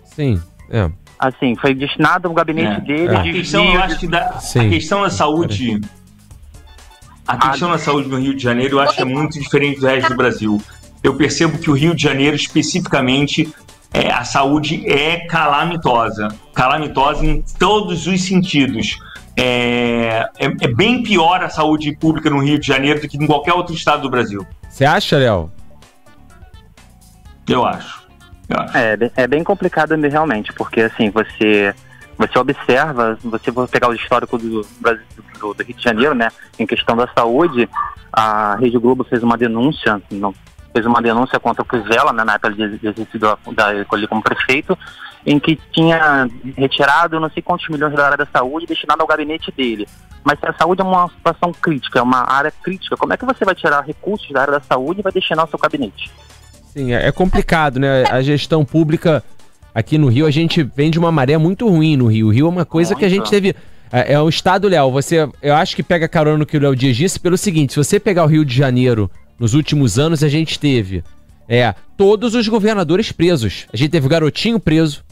A: Sim. É.
I: Assim, foi destinado o gabinete
B: É.
I: dele
B: A
I: de
B: questão, eu acho que da,
A: Sim.
B: a questão da saúde. A questão da saúde no Rio de Janeiro eu acho que é muito diferente do resto do Brasil. Eu percebo que o Rio de Janeiro, especificamente, é, a saúde é calamitosa. Calamitosa em todos os sentidos. É, é, é bem pior a saúde pública no Rio de Janeiro do que em qualquer outro estado do Brasil.
A: Você acha, Léo?
B: Eu acho. Eu acho.
I: É, é bem complicado mesmo, realmente, porque assim, você você observa, você for pegar o histórico do, do, do Rio de Janeiro, né, em questão da saúde, a Rede Globo fez uma denúncia, fez uma denúncia contra o Cruzella, né, na época de exercício da, da, como prefeito, em que tinha retirado não sei quantos milhões da área da saúde destinado ao gabinete dele. Mas se a saúde é uma situação crítica, é uma área crítica, como é que você vai tirar recursos da área da saúde e vai destinar ao seu gabinete?
A: Sim, é, é complicado, né? A gestão pública aqui no Rio, a gente vem de uma maré muito ruim no Rio. O Rio é uma coisa Muito. que a gente teve. É, é um estado, Léo. Você, eu acho que pega carona no que o Léo Dias disse pelo seguinte: se você pegar o Rio de Janeiro nos últimos anos, a gente teve é, todos os governadores presos. A gente teve o Garotinho preso,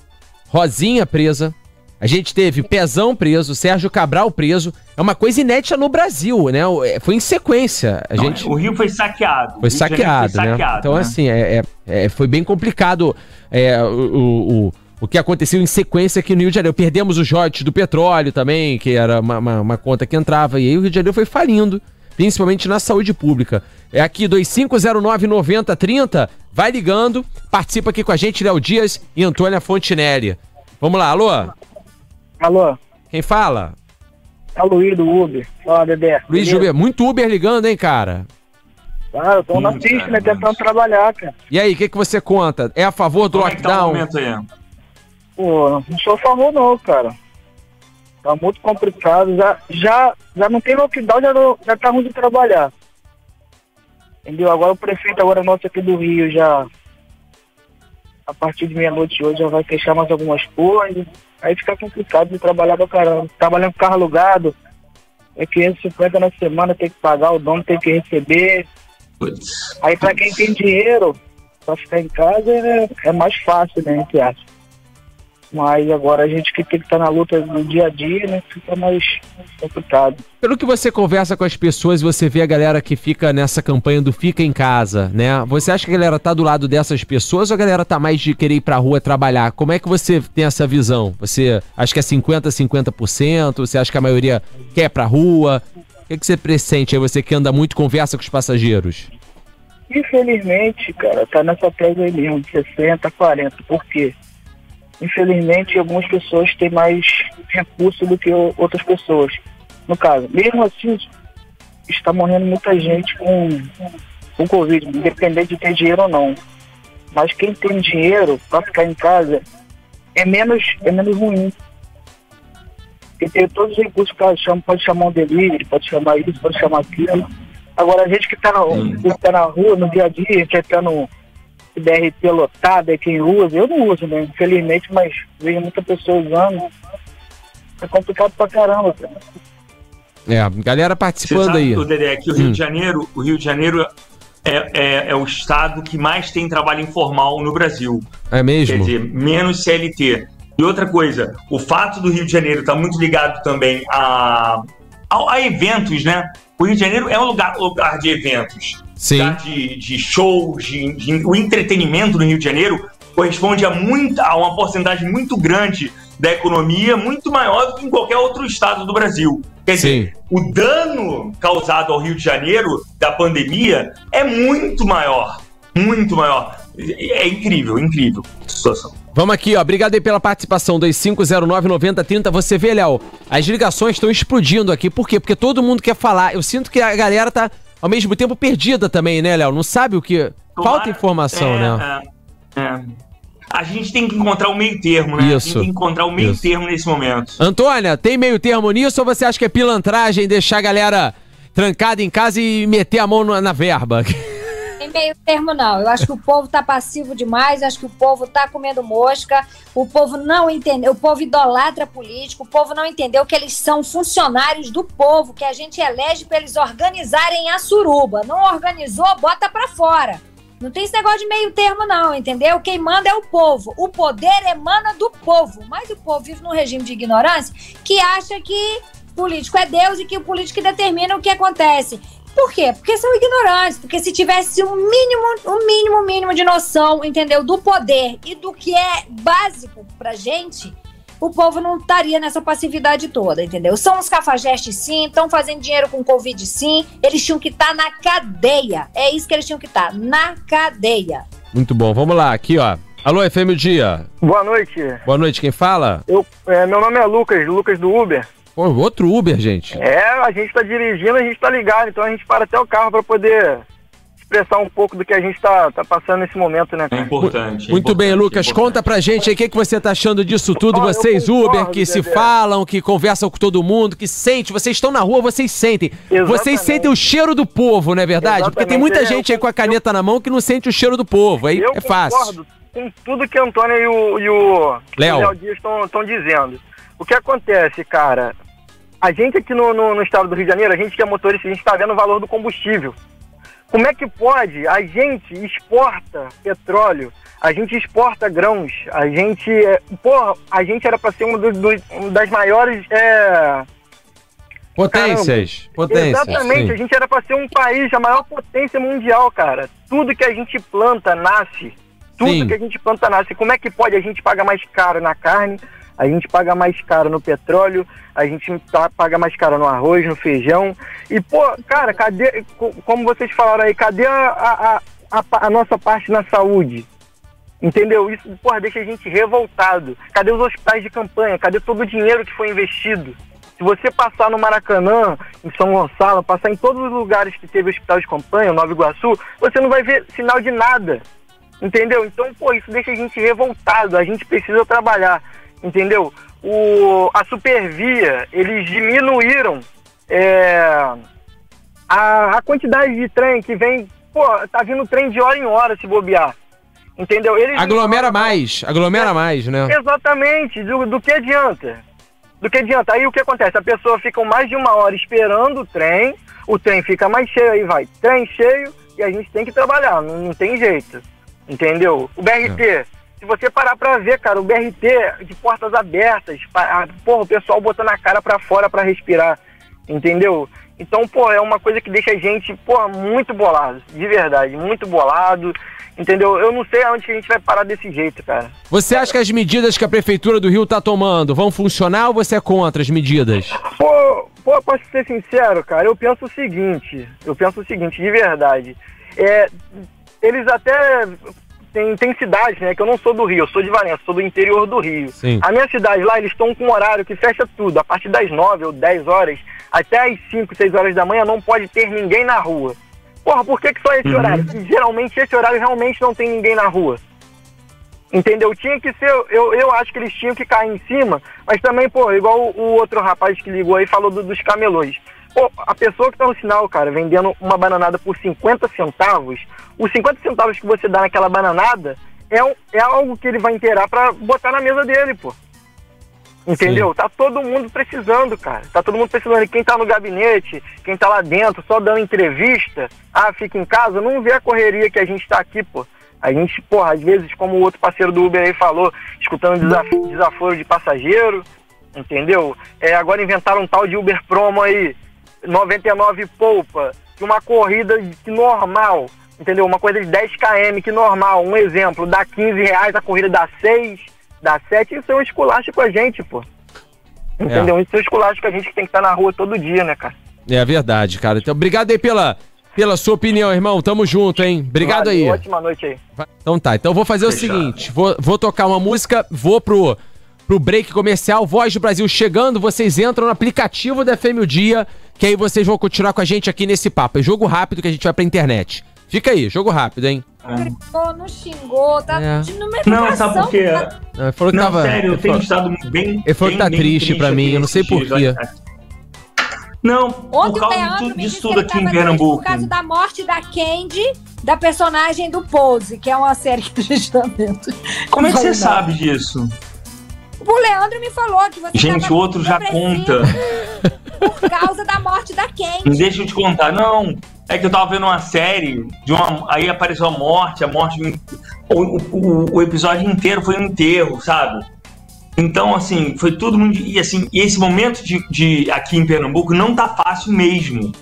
A: Rosinha presa, a gente teve Pezão preso, Sérgio Cabral preso. É uma coisa inédita no Brasil, né? É, foi em sequência. A gente...
B: O Rio foi saqueado.
A: Foi saqueado, foi né? saqueado, Então, né? assim, é, é, é, foi bem complicado é, o, o, o que aconteceu em sequência aqui no Rio de Janeiro. Perdemos os royalties do petróleo também, que era uma, uma, uma conta que entrava. E aí o Rio de Janeiro foi falindo, principalmente na saúde pública. É aqui, 2509-9030. Vai ligando, participa aqui com a gente, Léo Dias e Antônia Fontinelli. Vamos lá, alô?
J: Alô?
A: Quem fala?
J: É o Luiz do Uber. Fala, Dedé.
A: Luiz Uber, muito Uber ligando, hein, cara?
J: Ah, eu tô hum, na pista, né? Tentando trabalhar, cara.
A: E aí, o que, que você conta? É a favor do Como lockdown? É
J: que tá aí? Pô, não sou a favor não, cara. Tá muito complicado. Já, já, já não tem lockdown, já, não, já tá ruim de trabalhar. Entendeu? Agora o prefeito agora nosso aqui do Rio já a partir de meia-noite hoje já vai fechar mais algumas coisas. Aí fica complicado de trabalhar pra caramba. Trabalhando com carro alugado, é 550 na semana, tem que pagar, o dono tem que receber. Aí pra quem tem dinheiro pra ficar em casa é, é mais fácil, né, entre aspas. Mas agora a gente que tem que estar tá na luta no dia a dia, né? Fica mais complicado.
A: Pelo que você conversa com as pessoas, você vê a galera que fica nessa campanha do Fica em Casa, né? Você acha que a galera tá do lado dessas pessoas ou a galera tá mais de querer ir pra rua trabalhar? Como é que você tem essa visão? Você acha que é 50%, 50%? Você acha que a maioria quer ir pra rua? O que, que você pressente aí, você que anda muito, conversa com os passageiros?
J: Infelizmente, cara, tá nessa tese aí mesmo, 60, 40. Por quê? Infelizmente, algumas pessoas têm mais recursos do que outras pessoas. No caso, mesmo assim, está morrendo muita gente com, com Covid, independente de ter dinheiro ou não. Mas quem tem dinheiro para ficar em casa é menos, é menos ruim. Porque tem todos os recursos que chama, pode chamar um delivery, pode chamar isso, pode chamar aquilo. Agora, a gente que está na, tá na rua, no dia a dia, que está no, DRT lotado, é quem usa. Eu não uso, né? Infelizmente, mas vejo muita pessoa usando. É complicado pra caramba, cara.
A: É, galera participando aí.
B: O Dedé, que o Rio hum. de Janeiro, o Rio de Janeiro é, é, é, o estado que mais tem trabalho informal no Brasil.
A: É mesmo?
B: Quer dizer, menos CLT. E outra coisa, o fato do Rio de Janeiro estar tá muito ligado também a, a, a, eventos, né? O Rio de Janeiro é um lugar, lugar de eventos.
A: Sim.
B: De, de shows, de, de, o entretenimento no Rio de Janeiro corresponde a, muita, a uma porcentagem muito grande da economia, muito maior do que em qualquer outro estado do Brasil. Quer Sim. dizer, o dano causado ao Rio de Janeiro da pandemia é muito maior. Muito maior. É incrível, incrível a situação.
A: Vamos aqui, ó. Obrigado aí pela participação. 2509-9030. Você vê, Léo, as ligações estão explodindo aqui. Por quê? Porque todo mundo quer falar. Eu sinto que a galera tá ao mesmo tempo perdida também, né, Léo? Não sabe o que. Tomara, Falta informação,
B: é,
A: né?
B: É, é. A gente tem que encontrar o um meio termo, né?
A: Isso.
B: Tem que encontrar o um meio Isso. termo nesse momento.
A: Antônia, tem meio termo nisso ou você acha que é pilantragem deixar a galera trancada em casa e meter a mão na, na verba?
F: tem meio termo, não. Eu acho que o povo tá passivo demais, acho que o povo tá comendo mosca, o povo não entendeu, o povo idolatra político, o povo não entendeu que eles são funcionários do povo, que a gente elege para eles organizarem a suruba. Não organizou, bota para fora. Não tem esse negócio de meio termo, não, entendeu? Quem manda é o povo. O poder emana do povo. Mas o povo vive num regime de ignorância que acha que político é Deus e que o político determina o que acontece. Por quê? Porque são ignorantes. Porque se tivesse um mínimo, um mínimo, mínimo de noção, entendeu? Do poder e do que é básico pra gente, o povo não estaria nessa passividade toda, entendeu? São os cafajestes sim, estão fazendo dinheiro com Covid sim, eles tinham que estar tá na cadeia. É isso que eles tinham que estar, tá, na cadeia.
A: Muito bom, vamos lá, aqui ó. Alô, FM Dia.
K: Boa noite.
A: Boa noite, quem fala?
K: Eu, é, meu nome é Lucas, Lucas do Uber.
A: Pô, outro Uber, gente.
K: É, a gente tá dirigindo, a gente tá ligado, então a gente para até o carro pra poder expressar um pouco do que a gente tá, tá passando nesse momento, né,
B: É importante. é
A: Muito bem,
B: importante,
A: Lucas,
B: é
A: conta pra gente aí o que, que você tá achando disso tudo.
K: Eu
A: vocês,
K: concordo,
A: Uber, que se falam, que conversam com todo mundo, que sente. Vocês estão na rua, vocês sentem. Vocês
K: Exatamente.
A: sentem o cheiro do povo, não é verdade? Porque tem muita
K: Exatamente, é,
A: gente aí com a caneta na mão que não sente o cheiro do povo. Aí
K: Eu
A: é fácil.
K: concordo com tudo que a Antônia e o, e o
A: Léo.
K: o Léo Dias estão dizendo. O que acontece, cara? A gente aqui no, no, no estado do Rio de Janeiro, a gente que é motorista, a gente está vendo o valor do combustível. Como é que pode? A gente exporta petróleo, a gente exporta grãos, a gente. é, Porra, a gente era para ser uma dos- dos- uma das maiores. é,
A: Potências. Potências.
K: Exatamente,
A: sim.
K: a gente era para ser um país, a maior potência mundial, cara. Tudo que a gente planta nasce. Tudo
A: Sim.
K: que a gente planta nasce. Como é que pode a gente pagar mais caro na carne, a gente paga mais caro no petróleo, a gente tá- paga mais caro no arroz, no feijão. E, pô, cara, cadê, co- como vocês falaram aí, cadê a, a, a- a nossa parte na saúde? Entendeu? Isso, porra, deixa a gente revoltado. Cadê os hospitais de campanha? Cadê todo o dinheiro que foi investido? Se você passar no Maracanã, em São Gonçalo, passar em todos os lugares que teve hospital de campanha, Nova Iguaçu, você não vai ver sinal de nada. Entendeu? Então, pô, isso deixa a gente revoltado. A gente precisa trabalhar. Entendeu? O, a Supervia, eles diminuíram é, a, a quantidade de trem que vem. Pô, tá vindo trem de hora em hora se bobear. Entendeu? Eles
A: Aglomera mais. Aglomera mais, né?
K: Exatamente. Do, do que adianta? Do que adianta? Aí o que acontece? A pessoa fica mais de uma hora esperando o trem, o trem fica mais cheio, aí vai trem cheio e a gente tem que trabalhar, não, não tem jeito. Entendeu? O BRT, se você parar pra ver, cara, o BRT de portas abertas, ah, porra, o pessoal botando a cara pra fora pra respirar. Entendeu? Então, pô, é uma coisa que deixa a gente, pô, muito bolado. De verdade, muito bolado. Entendeu? Eu não sei aonde que a gente vai parar desse jeito, cara.
A: Você acha que as medidas que a Prefeitura do Rio tá tomando vão funcionar ou você é contra as medidas?
K: Pô, pô, posso ser sincero, cara, eu penso o seguinte, eu penso o seguinte, de verdade. É, eles até tem, cidades, né, que eu não sou do Rio, eu sou de Valença, sou do interior do Rio.
A: Sim.
K: A minha cidade lá, eles estão com um horário que fecha tudo, a partir das 9 ou 10 horas, até as 5, 6 horas da manhã não pode ter ninguém na rua. Porra, por que, que só esse
B: Uhum.
K: horário? Geralmente esse horário realmente não tem ninguém na rua. Entendeu? Tinha que ser, eu, eu acho que eles tinham que cair em cima, mas também, pô, igual o, o outro rapaz que ligou aí falou do- dos camelôs. Pô, a pessoa que tá no sinal, cara, vendendo uma bananada por 50 centavos, os 50 centavos que você dá naquela bananada é, um- é algo que ele vai inteirar pra botar na mesa dele, pô. Entendeu? Tá todo mundo precisando, cara. Tá todo mundo precisando. E quem tá no gabinete, quem tá lá dentro, só dando entrevista, ah, fica em casa, não vê a correria que a gente tá aqui, pô. A gente, porra, às vezes, como o outro parceiro do Uber aí falou, escutando desaf- desaforo de passageiro, entendeu? É, agora inventaram um tal de Uber Promo aí, 99 poupa, que uma corrida que normal, entendeu? Uma corrida de 10 km que normal, um exemplo, dá 15 reais, a corrida dá 6, dá 7, isso é um esculacho com a gente, pô. Entendeu? Isso é um esculacho com a gente que tem que estar na rua todo dia, né, cara?
A: É verdade, cara. Então, obrigado aí pela, pela sua opinião, irmão. Tamo junto, hein? Obrigado
K: Valeu,
A: aí.
K: Ótima noite aí.
A: Então tá, então eu vou fazer
B: Fechado.
A: o seguinte: vou, vou tocar uma música, vou pro, pro break comercial, Voz do Brasil chegando, vocês entram no aplicativo da FM o Dia, que aí vocês vão continuar com a gente aqui nesse papo. É jogo rápido que a gente vai pra internet. Fica aí, jogo rápido, hein?
F: Gritou, não xingou, tá
A: É.
F: de
B: Não, sabe por quê?
F: tá-
A: Não, Ele falou que
B: Não,
A: tava.
B: sério, eu tenho
A: falou-
B: estado bem.
A: Ele falou que
B: bem,
A: tá
B: bem
A: triste pra mim, eu não sei
B: nesses
A: por
B: dias.
A: quê.
B: Não,
F: Ontem
B: por
F: o
B: causa de
F: Leandro
B: tudo, disso tudo
F: que
B: aqui em Pernambuco.
F: por causa da morte da Candy, da personagem do Pose, que é uma série que a gente tá vendo.
B: Como é que você sabe disso?
F: O Leandro me falou que você
B: Gente, o outro já conta.
F: Por causa da morte da
B: Não
F: Candy.
B: deixa eu te contar, não. É que eu tava vendo uma série, de uma, aí apareceu a morte, a morte. O, o, o episódio inteiro foi um enterro, sabe? Então, assim, foi tudo muito. E assim, esse momento de, de aqui em Pernambuco não tá fácil mesmo.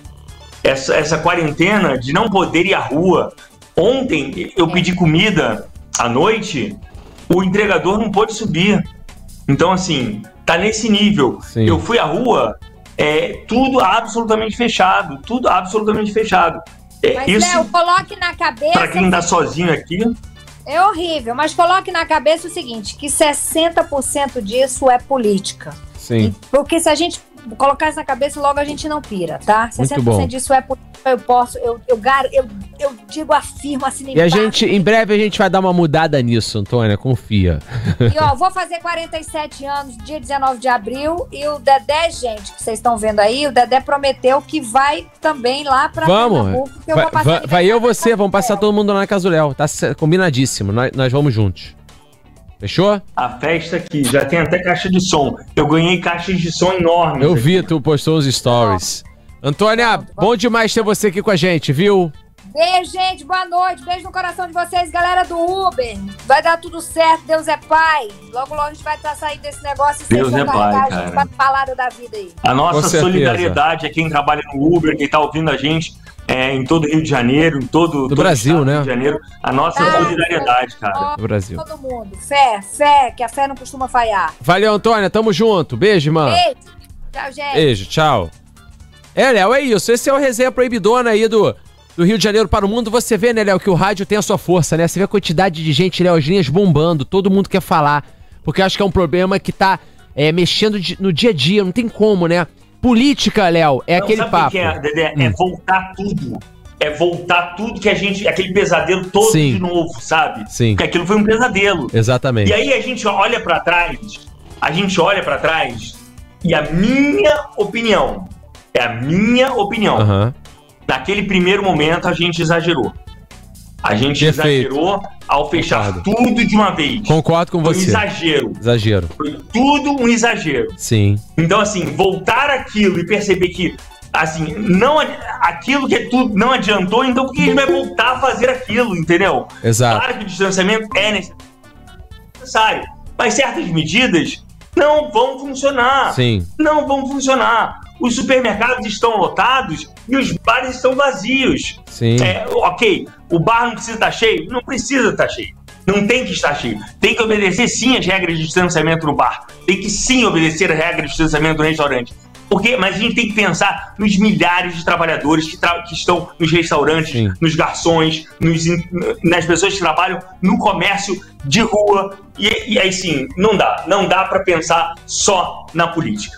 B: Essa, essa quarentena de não poder ir à rua. Ontem eu pedi comida à noite, o entregador não pôde subir. Então, assim, tá nesse nível.
A: Sim.
B: Eu fui à rua, é, tudo absolutamente fechado. Tudo absolutamente fechado. É,
F: Mas,
B: isso,
F: Léo, coloque na cabeça.
B: pra quem tá sozinho aqui,
F: É horrível, mas coloque na cabeça o seguinte, que 60% disso é política.
A: Sim.
F: Porque se a gente colocar isso na cabeça, logo a gente não pira, tá?
A: Muito
F: 60%
A: bom.
F: disso é política, eu posso, eu, eu, eu, eu digo, afirmo assim
A: E a gente, em breve, a gente vai dar uma mudada nisso, Antônia, confia.
F: E ó, vou fazer 47 anos, dia 19 de abril, e o Dedé, gente, que vocês estão vendo aí, o Dedé prometeu que vai também lá pra
A: Vamos.
F: Pernambuco, que eu
A: Vai,
F: vou passar
A: vai, vai eu, você, vamos passar todo mundo lá na Léo. Tá combinadíssimo. Nós, nós vamos juntos. Fechou?
B: A festa aqui já tem até caixa de som. Eu ganhei caixas de som enormes.
A: Eu
B: aqui.
A: vi, tu postou os stories. Antônia, bom demais ter você aqui com a gente, viu?
F: Beijo, gente, boa noite, beijo no coração de vocês, galera do Uber. Vai dar tudo certo, Deus é pai. Logo, logo a gente vai estar saindo desse negócio e
B: Deus é
F: vão
B: pai,
F: a
B: cara.
F: falada da vida aí.
B: A nossa solidariedade é quem trabalha no Uber, quem tá ouvindo a gente é, em todo o Rio de Janeiro, em todo, todo o
A: Brasil, né?
B: Rio de Janeiro. A nossa solidariedade, cara.
A: Do Brasil.
F: Todo mundo, fé, fé, que a fé não costuma falhar.
A: Valeu, Antônia, tamo junto. Beijo, irmã.
F: Beijo, tchau, gente.
A: Beijo, tchau. É, Léo, é isso. Esse é o resenha proibidona aí do, do Rio de Janeiro para o mundo. Você vê, né, Léo, que o rádio tem a sua força, né? Você vê a quantidade de gente, Léo, as linhas bombando, todo mundo quer falar. Porque eu acho que é um problema que tá é, mexendo de- no dia a dia, não tem como, né? Política, Léo, é
B: Não,
A: aquele papo.
B: que é, Dedé? É
A: Hum.
B: voltar tudo. É voltar tudo que a gente. aquele pesadelo todo
A: Sim.
B: de novo, sabe?
A: Sim.
B: Porque aquilo foi um pesadelo.
A: Exatamente.
B: E aí a gente olha pra trás, a gente olha pra trás e a minha opinião, é a minha opinião.
A: Aham.
B: Naquele primeiro momento a gente exagerou. A gente
A: Perfeito.
B: exagerou ao fechar
A: Concordo.
B: tudo de uma vez.
A: Concordo com
B: Foi um
A: você.
B: exagero.
A: Exagero.
B: Foi tudo um exagero.
A: Sim.
B: Então, assim, voltar aquilo e perceber que, assim, não, aquilo que é tudo não adiantou, então por que a gente vai voltar a fazer aquilo, entendeu?
A: Exato.
B: Claro que o distanciamento é necessário, mas certas medidas não vão funcionar.
A: Sim.
B: Não vão funcionar. Os supermercados estão lotados e os bares estão vazios.
A: Sim.
B: É, ok, o bar não precisa estar cheio? Não precisa estar cheio. Não tem que estar cheio. Tem que obedecer sim as regras de distanciamento no bar. Tem que sim obedecer as regras de distanciamento no restaurante. Porque, mas a gente tem que pensar nos milhares de trabalhadores que, tra- que estão nos restaurantes,
A: Sim.
B: nos garçons, nos nas pessoas que trabalham no comércio de rua. E, e aí sim, não dá. Não dá para pensar só na política.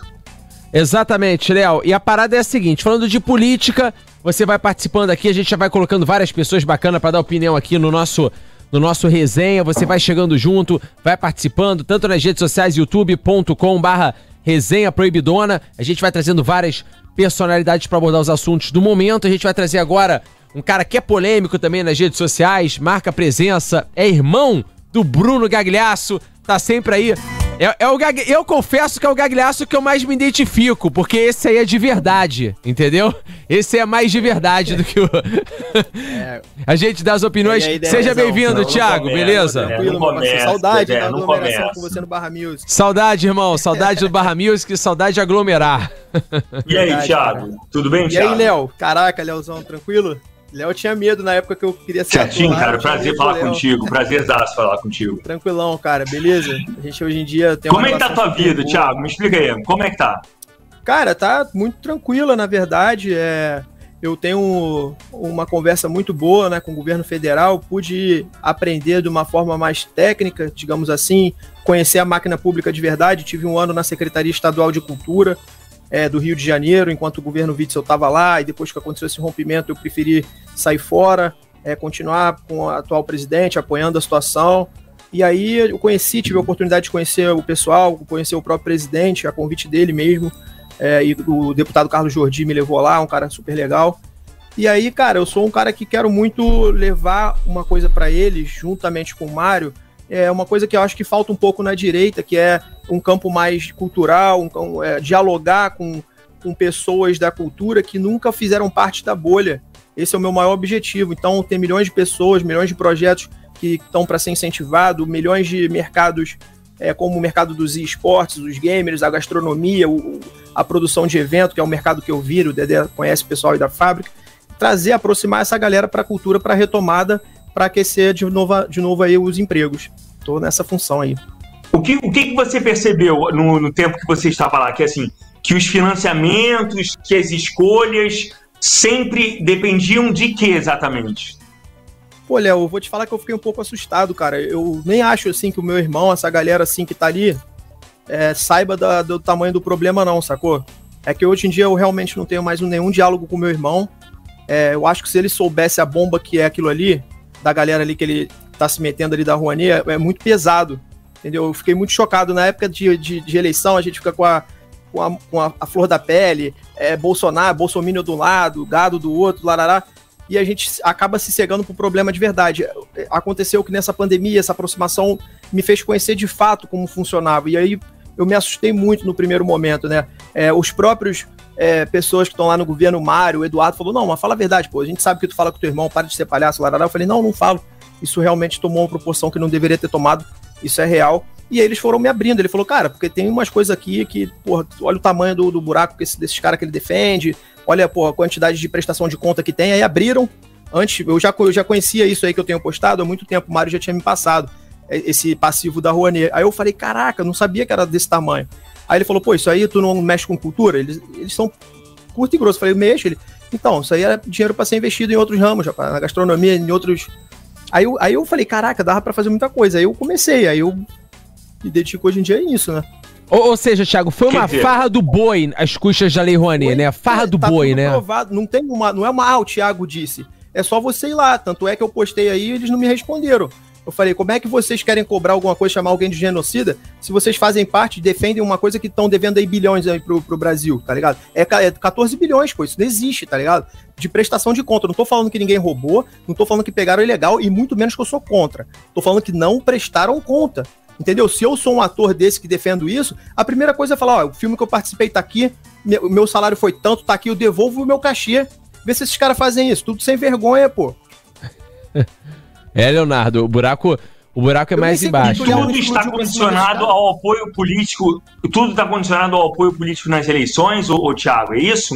A: Exatamente, Léo. E a parada é a seguinte: falando de política, você vai participando aqui, a gente já vai colocando várias pessoas bacanas pra dar opinião aqui no nosso. No nosso resenha, você vai chegando junto, vai participando, tanto nas redes sociais, youtube.com barra resenha proibidona. A gente vai trazendo várias personalidades pra abordar os assuntos do momento. A gente vai trazer agora um cara que é polêmico também nas redes sociais, marca presença, é irmão do Bruno Gagliasso, tá sempre aí. É, é o Gag... Eu confesso que é o Gagliasso que eu mais me identifico, porque esse aí é de verdade, entendeu? Esse é mais de verdade do que o. a gente dá as opiniões.
L: E aí,
A: Seja bem-vindo, Thiago,
B: começa,
A: beleza?
L: Tranquilo,
B: começa,
L: Saudade
B: Dedé,
L: da aglomeração
B: começa.
L: com você no Barra Music.
A: Saudade, irmão. Saudade do Barra Music, saudade de aglomerar.
B: E aí,
L: Verdade,
B: Thiago? Tudo bem,
L: E
B: Thiago?
L: aí, Léo? Caraca, Léozão, tranquilo? Léo tinha medo na época que eu queria ser
B: Certinho, cara. Prazer falar
L: Léo.
B: contigo. Prazerzaço falar contigo.
L: Tranquilão, cara, beleza? A gente hoje em dia tem
B: Como é que tá a tua vida,
L: boa.
B: Thiago? Me explica aí. Como é que tá?
L: Cara, tá muito tranquila, na verdade. É, eu tenho uma conversa muito boa né, com o governo federal, pude aprender de uma forma mais técnica, digamos assim, conhecer a máquina pública de verdade. Tive um ano na Secretaria Estadual de Cultura é, do Rio de Janeiro, enquanto o governo Witzel estava lá, e depois que aconteceu esse rompimento, eu preferi sair fora, é, continuar com o atual presidente, apoiando a situação. E aí eu conheci, tive a oportunidade de conhecer o pessoal, conhecer o próprio presidente, a convite dele mesmo. É, e o deputado Carlos Jordi me levou lá, um cara super legal. E aí, cara, eu sou um cara que quero muito levar uma coisa para eles, juntamente com o Mário, é uma coisa que eu acho que falta um pouco na direita, que é um campo mais cultural, um, é, dialogar com, com pessoas da cultura que nunca fizeram parte da bolha. Esse é o meu maior objetivo. Então, tem milhões de pessoas, milhões de projetos que estão para ser incentivado, milhões de mercados, é, como o mercado dos esportes, os gamers, a gastronomia, o, a produção de evento, que é o mercado que eu viro, o Dedé conhece o pessoal aí da fábrica, trazer, aproximar essa galera para a cultura, para a retomada, para aquecer de novo, de novo aí os empregos. Estou nessa função aí.
B: O que, o que, que você percebeu no, no tempo que você estava lá? Que assim, que os financiamentos, que as escolhas sempre dependiam de que exatamente?
L: pô, Léo, eu vou te falar que eu fiquei um pouco assustado, cara. Eu nem acho, assim, que o meu irmão, essa galera, assim, que tá ali, é, saiba da, do tamanho do problema, não, sacou? É que hoje em dia eu realmente não tenho mais nenhum diálogo com meu irmão. É, eu acho que se ele soubesse a bomba que é aquilo ali, da galera ali que ele tá se metendo ali da Rouanet, é, é muito pesado. Entendeu? Eu fiquei muito chocado. Na época de, de, de eleição, a gente fica com a, com a, com a, a flor da pele, é, Bolsonaro, Bolsonaro do lado, gado do outro, larará e a gente acaba se cegando pro problema de verdade. Aconteceu que nessa pandemia, essa aproximação me fez conhecer de fato como funcionava. E aí eu me assustei muito no primeiro momento, né? É, os próprios é, pessoas que estão lá no governo, Mário, o Eduardo, falou: não, mas fala a verdade, pô, a gente sabe que tu fala com teu irmão, para de ser palhaço, larará. Eu falei: não, não falo. Isso realmente tomou uma proporção que não deveria ter tomado, isso é real. E aí eles foram me abrindo. Ele falou, cara, porque tem umas coisas aqui que, porra, olha o tamanho do, do buraco que esse, desses caras que ele defende, olha, pô, a quantidade de prestação de conta que tem. Aí abriram. Antes, eu já, eu já conhecia isso aí que eu tenho postado há muito tempo, o Mário já tinha me passado, esse passivo da Rouanet. Aí eu falei, caraca, não sabia que era desse tamanho. Aí ele falou, pô, isso aí tu não mexe com cultura? Eles, eles são curto e grosso. Eu falei, mexe. Ele, então, isso aí era dinheiro para ser investido em outros ramos, já, na gastronomia, em outros. Aí eu, aí eu falei, caraca, dava para fazer muita coisa. Aí eu comecei, aí eu me dedico hoje em dia a isso, né?
A: Ou, ou seja, Thiago, foi uma farra do boi as custas da Lei Rouanet, né? Farra do
L: tá
A: boi, né?
L: Provado. Não tem uma, não é uma, ah, o Thiago disse. É só você ir lá. Tanto é que eu postei aí e eles não me responderam. Eu falei, como é que vocês querem cobrar alguma coisa, chamar alguém de genocida, se vocês fazem parte, defendem uma coisa que estão devendo aí bilhões aí pro, pro Brasil, tá ligado? É, é 14 bilhões, pô, isso não existe, tá ligado? De prestação de conta. Não tô falando que ninguém roubou, não tô falando que pegaram ilegal e muito menos que eu sou contra. Tô falando que não prestaram conta. Entendeu? Se eu sou um ator desse que defendo isso, a primeira coisa é falar: ó, o filme que eu participei tá aqui, meu, meu salário foi tanto, tá aqui, eu devolvo o meu cachê. Vê se esses caras fazem isso. Tudo sem vergonha, pô.
A: é, Leonardo, o buraco. O buraco é eu mais embaixo.
B: Tudo está condicionado ao apoio político. Tudo está condicionado ao apoio político nas eleições, ô, ô Thiago, é isso?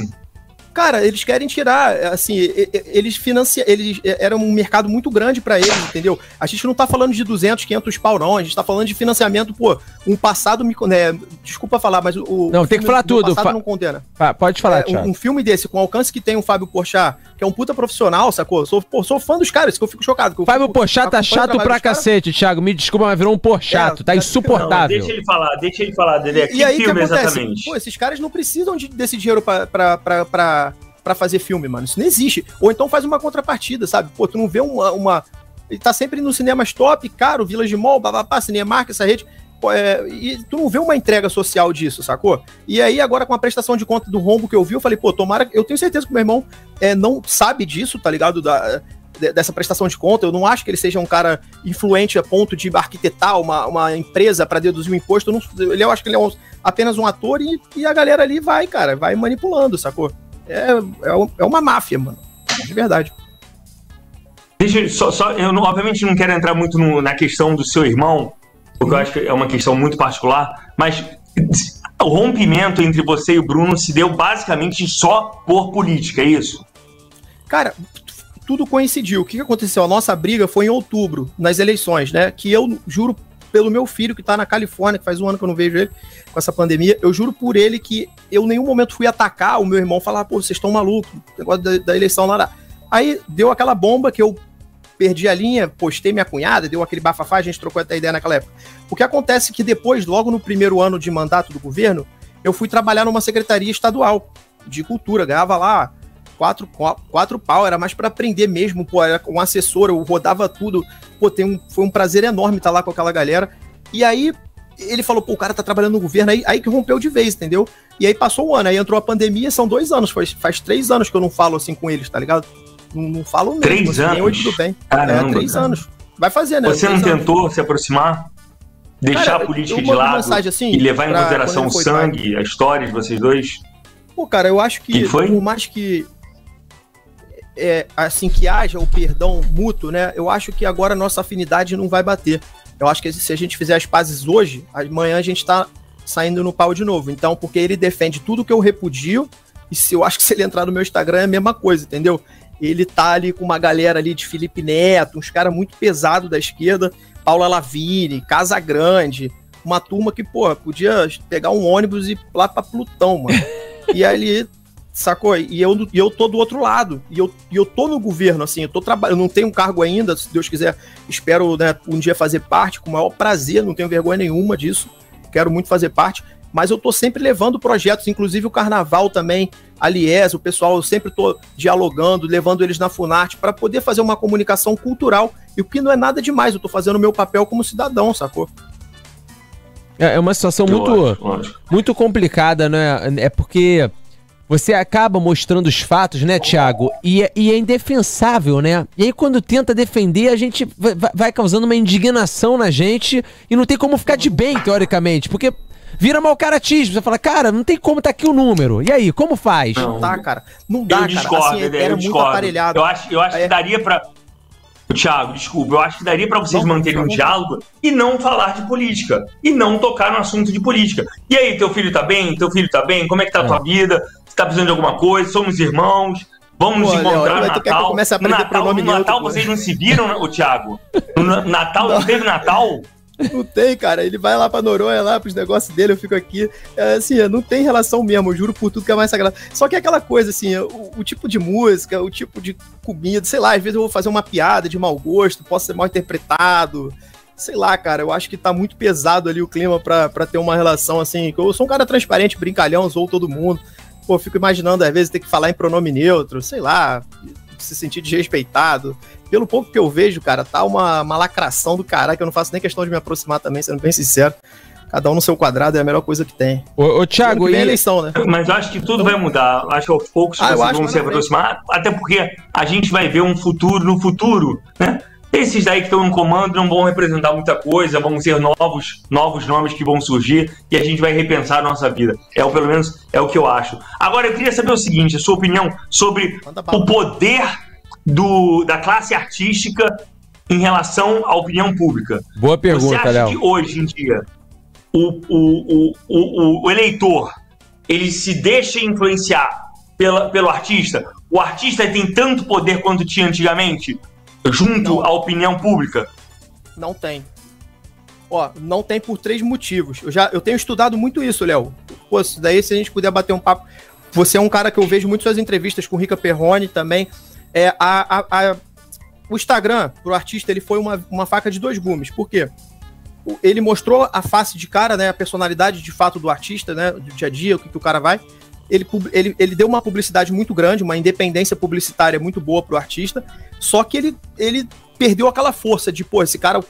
L: Cara, eles querem tirar, assim, eles financiam, eles era um mercado muito grande para eles, entendeu? A gente não tá falando de 200, 500 pau não, a gente tá falando de financiamento, pô, um passado, né, desculpa falar, mas o
A: Não, tem que falar tudo.
L: Passado não condena.
A: Pode falar,
L: é, um, um, filme desse com o alcance que tem o Fábio Porchat, que é um puta profissional, sacou? Sou, pô, sou fã dos caras, que eu fico chocado. Que eu
A: Fábio Porchat tá chato pra cacete, Thiago, me desculpa, mas virou um porchato, é, tá insuportável. Não,
B: deixa ele falar, deixa ele falar dele aqui.
L: E aí, filme, que acontece? Exatamente? Pô, esses caras não precisam de, desse dinheiro pra, pra, pra, pra para fazer filme, mano. Isso não existe. Ou então faz uma contrapartida, sabe? Pô, tu não vê uma. uma... Ele tá sempre nos cinemas top, caro, Village Mall, bababá, Cinemark, essa rede. Pô, é... e tu não vê uma entrega social disso, sacou? E aí, agora com a prestação de conta do rombo que eu vi, eu falei, pô, tomara. Eu tenho certeza que meu irmão é, não sabe disso, tá ligado? Da, dessa prestação de conta. Eu não acho que ele seja um cara influente a ponto de arquitetar uma, uma empresa para deduzir um imposto. Eu, não, eu acho que ele é um, apenas um ator e, e, a galera ali vai, cara, vai manipulando, sacou? É, é, é uma máfia, mano. De verdade.
B: Deixa eu só, só eu não, obviamente não quero entrar muito no, na questão do seu irmão, porque eu acho que é uma questão muito particular, mas o rompimento entre você e o Bruno se deu basicamente só por política, é isso?
L: Cara, tudo coincidiu. O que aconteceu? A nossa briga foi em outubro, nas eleições, né? Que eu juro pelo meu filho que tá na Califórnia, que faz um ano que eu não vejo ele, com essa pandemia, eu juro por ele que eu em nenhum momento fui atacar o meu irmão, falar, pô, vocês estão malucos, negócio da, da eleição lá. Aí deu aquela bomba que eu perdi a linha, postei minha cunhada, deu aquele bafafá, a gente trocou até ideia naquela época. O que acontece é que depois, logo no primeiro ano de mandato do governo, eu fui trabalhar numa secretaria estadual de cultura, ganhava lá quatro, quatro pau, era mais para aprender mesmo, pô, era um assessor, eu rodava tudo, pô, tem um, foi um prazer enorme estar tá lá com aquela galera. E aí ele falou, pô, o cara tá trabalhando no governo, aí, aí que rompeu de vez, entendeu? E aí passou um ano, aí entrou a pandemia, são dois anos, faz, faz três anos que eu não falo assim com eles, tá ligado? Não, não falo mesmo.
B: Três assim, anos? Oi,
L: tudo bem.
B: Caramba,
L: é, três cara. anos. Vai fazer, né?
B: Você não tentou anos. se aproximar? Deixar
L: cara,
B: a política de lado
L: assim,
B: e levar em consideração o sangue, a história de vocês dois?
L: Pô, cara, eu acho que, que por mais que é, assim que haja o perdão mútuo, né? Eu acho que agora a nossa afinidade não vai bater. Eu acho que se a gente fizer as pazes hoje, amanhã a gente tá saindo no pau de novo. Então, porque ele defende tudo que eu repudio, e se eu acho que se ele entrar no meu Instagram é a mesma coisa, entendeu? Ele tá ali com uma galera ali de Felipe Neto, uns caras muito pesados da esquerda, Paula Lavini, Casa Grande, uma turma que, pô, podia pegar um ônibus e ir lá pra Plutão, mano. e ali Sacou? E eu, e eu tô do outro lado. E eu, e eu tô no governo, assim, eu tô trabalhando, eu não tenho um cargo ainda, se Deus quiser, espero né, um dia fazer parte, com o maior prazer, não tenho vergonha nenhuma disso. Quero muito fazer parte, mas eu tô sempre levando projetos, inclusive o carnaval também, a Lies, o pessoal, eu sempre tô dialogando, levando eles na Funarte para poder fazer uma comunicação cultural. E o que não é nada demais, eu tô fazendo o meu papel como cidadão, sacou?
A: É, é uma situação muito, muito complicada, né? É porque você acaba mostrando os fatos, né, Tiago? E, é- e é indefensável, né? E aí, quando tenta defender, a gente vai, vai causando uma indignação na gente e não tem como ficar de bem, teoricamente. Porque vira mal caratismo. Você fala, cara, não tem como tá aqui o número. E aí, como faz?
L: Não dá, cara. Não dá,
B: eu discordo,
L: cara. Assim,
B: Dedé,
L: era
B: eu
L: muito
B: discordo.
L: aparelhado.
B: Eu acho, eu acho
L: É.
B: que daria pra. Thiago, desculpa, eu acho que daria pra vocês
L: Não,
B: manterem um diálogo e não falar de política. E não tocar no assunto de política. E aí, teu filho tá bem? Teu filho tá bem? Como é que tá a tua vida? Você tá precisando de alguma coisa? Somos irmãos? Vamos nos
L: Pô, Léo,
B: encontrar no
L: que
B: Natal.
L: a
B: No Natal, no Natal vocês não se viram, né, ô Thiago? No Na- Natal, não teve Natal?
L: Não tem, cara. Ele vai lá pra Noronha, lá pros negócios dele, eu fico aqui. É, assim, não tem relação mesmo, eu juro por tudo que é mais sagrado. Só que é aquela coisa, assim, o, o tipo de música, o tipo de comida, sei lá, às vezes eu vou fazer uma piada de mau gosto, posso ser mal interpretado. Sei lá, cara, eu acho que tá muito pesado ali o clima pra, pra ter uma relação assim. Eu sou um cara transparente, brincalhão, sou todo mundo. Pô, fico imaginando, às vezes, ter que falar em pronome neutro, sei lá, se sentir desrespeitado. Pelo pouco que eu vejo, cara, tá uma, uma lacração do caralho, que eu não faço nem questão de me aproximar também, sendo bem sincero. Cada um no seu quadrado é a melhor coisa que tem.
A: Ô, ô Thiago,
L: vem é
A: e...
L: eleição, né?
B: Mas eu acho que tudo vai mudar. Acho que aos poucos
L: Ah,
B: vocês vão se aproximar, até porque a gente vai ver um futuro no futuro, né? Esses daí que estão no comando não vão representar muita coisa, vão ser novos, novos nomes que vão surgir e a gente vai repensar a nossa vida. É o pelo menos é o que eu acho. Agora eu queria saber o seguinte, a sua opinião sobre o poder do, da classe artística em relação à opinião pública.
A: Boa
B: Você
A: pergunta,
B: acha
A: Léo.
B: que hoje em dia o, o, o, o, o eleitor ele se deixa influenciar pela, pelo artista? O artista tem tanto poder quanto tinha antigamente junto
L: Não.
B: à opinião pública?
L: Não tem. Ó, não tem por três motivos. Eu já eu tenho estudado muito isso, Léo. Pô, isso daí se a gente puder bater um papo. Você é um cara que eu vejo muito suas entrevistas com o Rica Perrone também. É, a, a- a- o Instagram, pro artista, ele foi uma, uma faca de dois gumes. Por quê? Ele mostrou a face de cara, né? A personalidade de fato do artista, né? Do dia a dia, o que, que o cara vai. Ele, ele, ele deu uma publicidade muito grande, uma independência publicitária muito boa pro artista. Só que ele, ele perdeu aquela força de, pô, esse cara,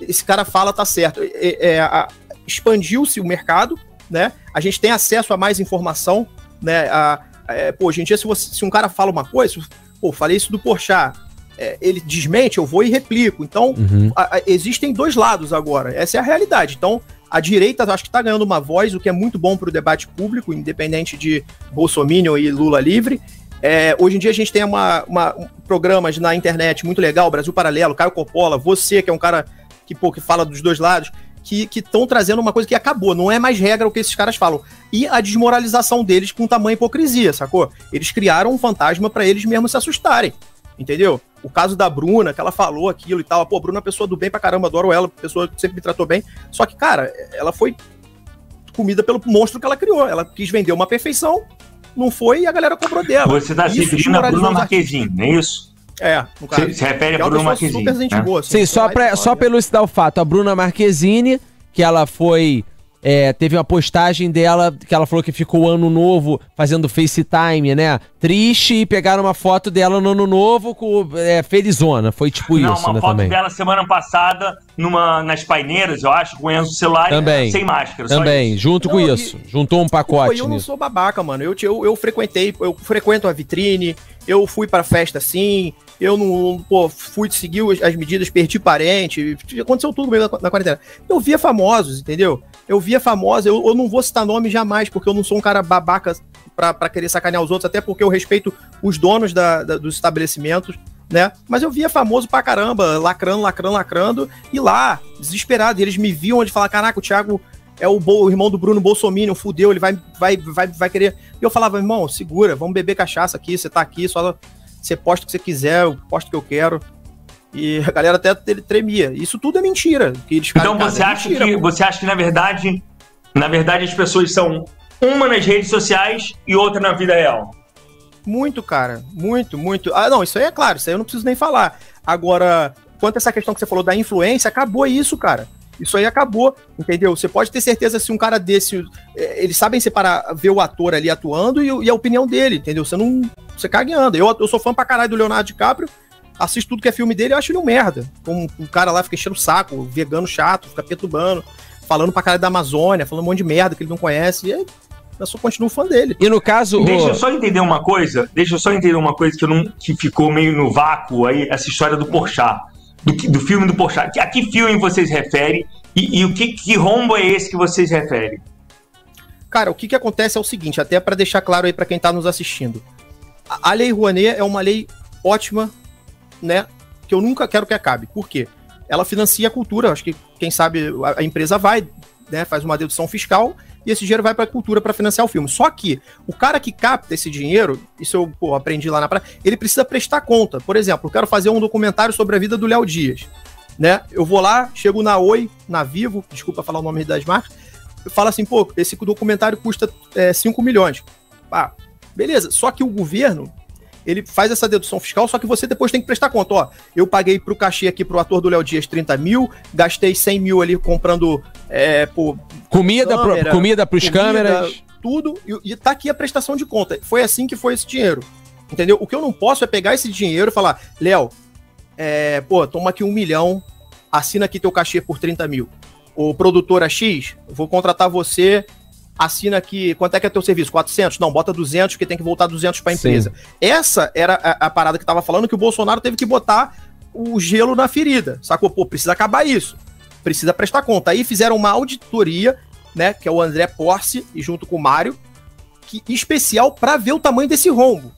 L: esse cara fala tá certo. É, é, a- Expandiu-se o mercado, né? A gente tem acesso a mais informação, né? A, é, pô, hoje em dia, se, você- se um cara fala uma coisa, pô, falei isso do Porchat, é, ele desmente, eu vou e replico. Então,
A: Uhum.
L: a- a- existem dois lados agora. Essa é a realidade. Então, a direita acho que está ganhando uma voz, o que é muito bom para o debate público, independente de Bolsonaro e Lula livre. É, hoje em dia a gente tem uma, uma- um- programas na internet muito legal, Brasil Paralelo, Caio Coppola, você que é um cara que, pô, que fala dos dois lados, que estão trazendo uma coisa que acabou, não é mais regra o que esses caras falam. E a desmoralização deles com tamanha hipocrisia, sacou? Eles criaram um fantasma para eles mesmos se assustarem, entendeu? O caso da Bruna, que ela falou aquilo e tal, pô, Bruna é uma pessoa do bem pra caramba, adoro ela, pessoa que sempre me tratou bem, só que, cara, ela foi comida pelo monstro que ela criou, ela quis vender uma perfeição, não foi e a galera cobrou dela.
B: Você está se referindo a Bruna Marquezine, não é isso?
L: É, no caso.
B: Você se refere
L: é
B: a
L: uma
B: Bruna Marquezine.
L: super
B: né?
L: boa.
A: Sim, só, pra, só pra elucidar o fato, a Bruna Marquezine, que ela foi. É, teve uma postagem dela que ela falou que ficou o ano novo fazendo FaceTime, né? Triste e pegaram uma foto dela no ano novo com é, felizona. Foi tipo
B: Não,
A: isso,
B: uma
A: né?
B: foto
A: Também.
B: dela semana passada numa, nas paineiras, eu acho, com o Enzo celular
A: Também.
B: sem máscara. só
A: Também,
B: isso.
A: junto com
L: Não, e-
A: isso. Juntou um
L: Pô,
A: pacote
L: eu não
A: nisso.
L: sou babaca, mano. Eu, eu, eu frequentei, eu frequento a vitrine, eu fui pra festa assim, eu não, pô, fui seguir as medidas, perdi parente, aconteceu tudo na, na quarentena. Eu via famosos, entendeu? Eu via famosos, eu, eu não vou citar nome jamais, porque eu não sou um cara babaca pra querer sacanear os outros, até porque eu respeito os donos da, da- dos estabelecimentos, né? Mas eu via famoso pra caramba, lacrando, lacrando, lacrando, e lá, desesperado, eles me viam onde falar, caraca, o Thiago é o, Bo- o irmão do Bruno Bolsonaro, fudeu, ele vai, vai, vai, vai querer. E eu falava, irmão, segura, vamos beber cachaça aqui, você tá aqui, só você posta o que você quiser, eu posto o que eu quero. E a galera até tre- tremia. Isso tudo é mentira. Que eles
B: Então você
L: é
B: acha
L: mentira,
B: que
L: pô.
B: você acha que na verdade, na verdade as pessoas são uma nas redes sociais e outra na vida real.
L: Muito, cara. Muito, muito. Ah, não, isso aí é claro, isso aí eu não preciso nem falar. Agora, quanto a essa questão que você falou da influência, acabou isso, cara. Isso aí acabou, entendeu? Você pode ter certeza se um cara desse. é, Eles sabem separar, ver o ator ali atuando e, e a opinião dele, entendeu? Você não. Você caga e anda. Eu, eu sou fã pra caralho do Leonardo DiCaprio, assisto tudo que é filme dele e eu acho ele um merda. Um, um cara lá fica enchendo o saco, vegano chato, fica perturbando, falando pra caralho da Amazônia, falando um monte de merda que ele não conhece. E aí, eu só continuo fã dele.
A: E no caso.
B: Deixa
A: ô-
B: eu só entender uma coisa. Deixa eu só entender uma coisa que, eu não, que ficou meio no vácuo aí, essa história do Porchat. Do, do filme do Porchat. A que filme vocês referem? E, e o que, que rombo é esse que vocês referem?
L: Cara, o que que acontece é o seguinte, até pra deixar claro aí pra quem tá nos assistindo. A, a Lei Rouanet é uma lei ótima, né? Que eu nunca quero que acabe. Por quê? Ela financia a cultura. Acho que, quem sabe, a, a empresa vai, né? Faz uma dedução fiscal e esse dinheiro vai pra cultura pra financiar o filme. Só que o cara que capta esse dinheiro, isso eu pô, aprendi lá na praia, ele precisa prestar conta. Por exemplo, eu quero fazer um documentário sobre a vida do Léo Dias. Né? Eu vou lá, chego na Oi, na Vivo, desculpa falar o nome das marcas, eu falo assim, pô, esse documentário custa é, 5 milhões. Ah, beleza. Só que o governo, ele faz essa dedução fiscal, só que você depois tem que prestar conta. Ó, eu paguei pro cachê aqui pro ator do Léo Dias 30 mil, gastei 100 mil ali comprando, é, pô,
A: Comida, pro-
L: câmera,
A: comida pros
L: comida,
A: câmeras.
L: Tudo, e, e tá aqui a prestação de conta. Foi assim que foi esse dinheiro. Entendeu? O que eu não posso é pegar esse dinheiro e falar, Léo, é, pô, toma aqui um milhão, assina aqui teu cachê por 30 mil. O produtora X, vou contratar você, assina aqui, quanto é que é teu serviço? 400? Não, bota 200, porque tem que voltar 200 pra
A: Sim.
L: empresa. Essa era a, a parada que tava falando, que o Bolsonaro teve que botar o gelo na ferida, sacou? Pô, precisa acabar isso. Precisa prestar conta. Aí fizeram uma auditoria, né, que é o André Porce, e junto com o Mário, que, especial pra ver o tamanho desse rombo.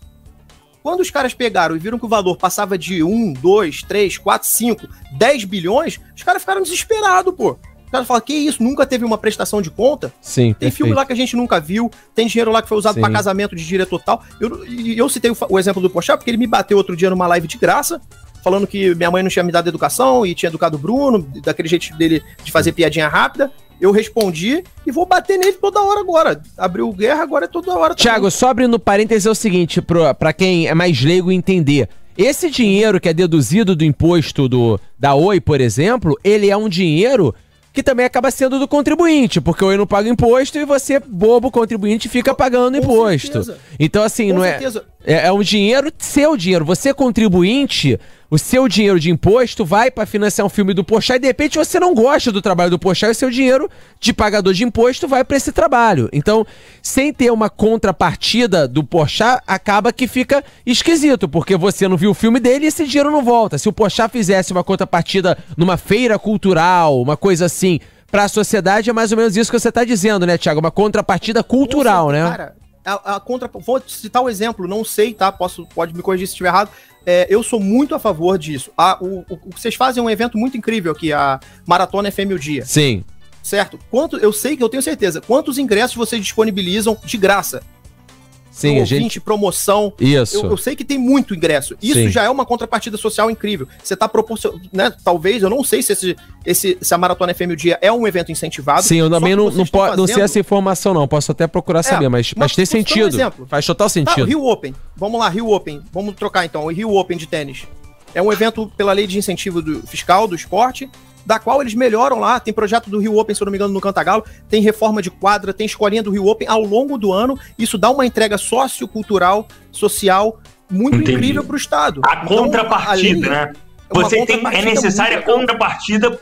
L: Quando os caras pegaram e viram que o valor passava de 1, 2, 3, 4, 5, 10 bilhões, os caras ficaram desesperados, pô. Os caras falaram, que isso, nunca teve uma prestação de conta?
A: Sim,
L: Tem filme lá que a gente nunca viu, tem dinheiro lá que foi usado pra casamento de diretor tal. Eu, e eu citei o, o exemplo do Pochá porque ele me bateu outro dia numa live de graça, falando que minha mãe não tinha me dado educação e tinha educado o Bruno, daquele jeito dele de fazer piadinha rápida. Eu respondi e vou bater nele toda hora agora. Abriu guerra, agora é toda hora.
A: Tiago, só abrindo parênteses é o seguinte, pro, pra quem é mais leigo entender. Esse dinheiro que é deduzido do imposto do, da Oi, por exemplo, ele é um dinheiro que também acaba sendo do contribuinte, porque Oi não paga imposto e você, bobo contribuinte, fica pagando
L: Com
A: imposto.
L: certeza.
A: Então, assim,
L: Com
A: não é,
L: certeza.
A: é. É um dinheiro, seu dinheiro. Você, contribuinte, o seu dinheiro de imposto vai pra financiar um filme do Porchat e de repente você não gosta do trabalho do Porchat e o seu dinheiro de pagador de imposto vai pra esse trabalho. Então, sem ter uma contrapartida do Porchat, acaba que fica esquisito, porque você não viu o filme dele e esse dinheiro não volta. Se o Porchat fizesse uma contrapartida numa feira cultural, uma coisa assim, pra sociedade, é mais ou menos isso que você tá dizendo, né, Thiago? Uma contrapartida cultural, né?
L: Cara, a, a contra... Vou citar um exemplo, não sei, tá? Posso, pode me corrigir se estiver errado. É, eu sou muito a favor disso. A, o, o, vocês fazem um evento muito incrível aqui, a Maratona FM o Dia,
A: Sim.
L: certo? Quanto, eu sei que eu tenho certeza. Quantos ingressos vocês disponibilizam de graça?
A: Sim,
L: Pro
A: a gente.
L: ouvinte, promoção.
A: Isso.
L: Eu, eu sei que tem muito ingresso. Isso
A: Sim.
L: já é uma contrapartida social incrível. Você tá proporcionando, né? Talvez, eu não sei se, esse, esse, se a Maratona FM o Dia é um evento incentivado.
A: Sim, eu também não, não, po- não sei
L: fazendo-
A: essa informação, não. Posso até procurar saber, mas, mas
L: mas
A: tem
L: um
A: sentido.
L: exemplo.
A: Faz total
L: Tá,
A: sentido.
L: Rio Open. Vamos lá, Rio Open. Vamos trocar então. O Rio Open de tênis. É um evento pela lei de incentivo do, fiscal do esporte, da qual eles melhoram lá. Tem projeto do Rio Open, se eu não me engano, no Cantagalo. Tem reforma de quadra, tem escolinha do Rio Open ao longo do ano. Isso dá uma entrega sociocultural, social, muito
B: Entendi.
L: incrível para o Estado.
B: A
L: Então,
B: contrapartida,
L: a lei
B: né?
L: é
B: Você tem, é necessária a contrapartida,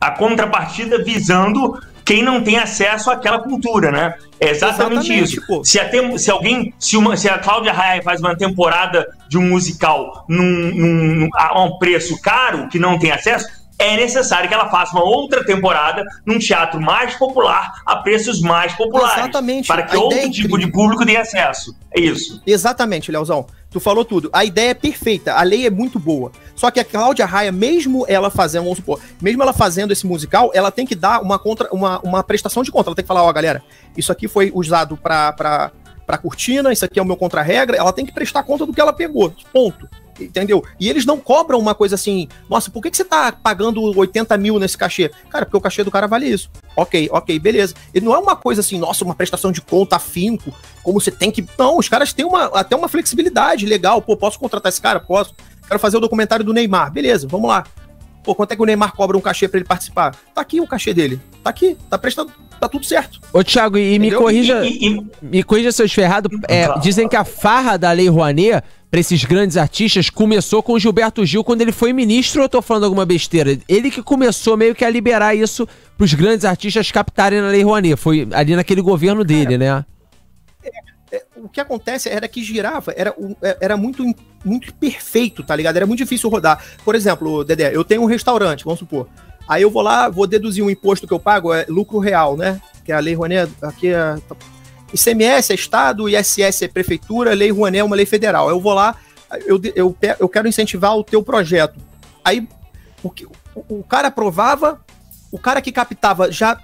B: a contrapartida visando quem não tem acesso àquela cultura, né? É exatamente,
L: Exatamente,
B: isso.
L: pô.
B: Se, a tem- se alguém, se, uma, se a Cláudia Raia faz uma temporada de um musical num, num- num- a um preço caro, que não tem acesso, é necessário que ela faça uma outra temporada num teatro mais popular a preços mais populares.
L: Exatamente.
B: Para que
L: A
B: outro
L: é
B: tipo de público tenha acesso. É isso.
L: Exatamente, Leozão. Tu falou tudo. A ideia é perfeita, a lei é muito boa. Só que a Cláudia Raia, mesmo ela fazendo, vamos supor, mesmo ela fazendo esse musical, ela tem que dar uma, contra, uma, uma prestação de conta. Ela tem que falar, ó, galera, isso aqui foi usado pra, pra, pra cortina, isso aqui é o meu contra-regra. Ela tem que prestar conta do que ela pegou. Ponto. Entendeu? E eles não cobram uma coisa assim, nossa, por que, que você tá pagando 80 mil nesse cachê? Cara, porque o cachê do cara vale isso. Ok, ok, beleza. Ele não é uma coisa assim, nossa, uma prestação de conta afinco, como você tem que. Não, os caras têm uma, até uma flexibilidade legal. Pô, posso contratar esse cara? Posso. Quero fazer o documentário do Neymar. Beleza, vamos lá. Pô, quanto é que o Neymar cobra um cachê para ele participar? Tá aqui o cachê dele. Tá aqui, tá prestando, tá tudo certo.
A: Ô, Thiago, e me corrija.
B: E- e-
A: Me corrija se eu estiver errado. é,
B: Claro.
A: dizem que a farra da Lei Rouanet pra esses grandes artistas começou com o Gilberto Gil quando ele foi ministro ou eu tô falando alguma besteira? Ele que começou meio que a liberar isso pros grandes artistas captarem na Lei Rouanet. Foi ali naquele governo dele, né?
L: É, o que acontece era que girava, era, é- era muito, muito perfeito, tá ligado? Era muito difícil rodar. Por exemplo, Dedé, eu tenho um restaurante, vamos supor. Aí eu vou lá, vou deduzir um imposto que eu pago, é lucro real, né? Que é a lei Rouanet, aqui é... ICMS é Estado, ISS é Prefeitura, lei Rouanet é uma lei federal. Eu vou lá, eu, eu, eu quero incentivar o teu projeto. Aí o, o, o cara aprovava, o cara que captava já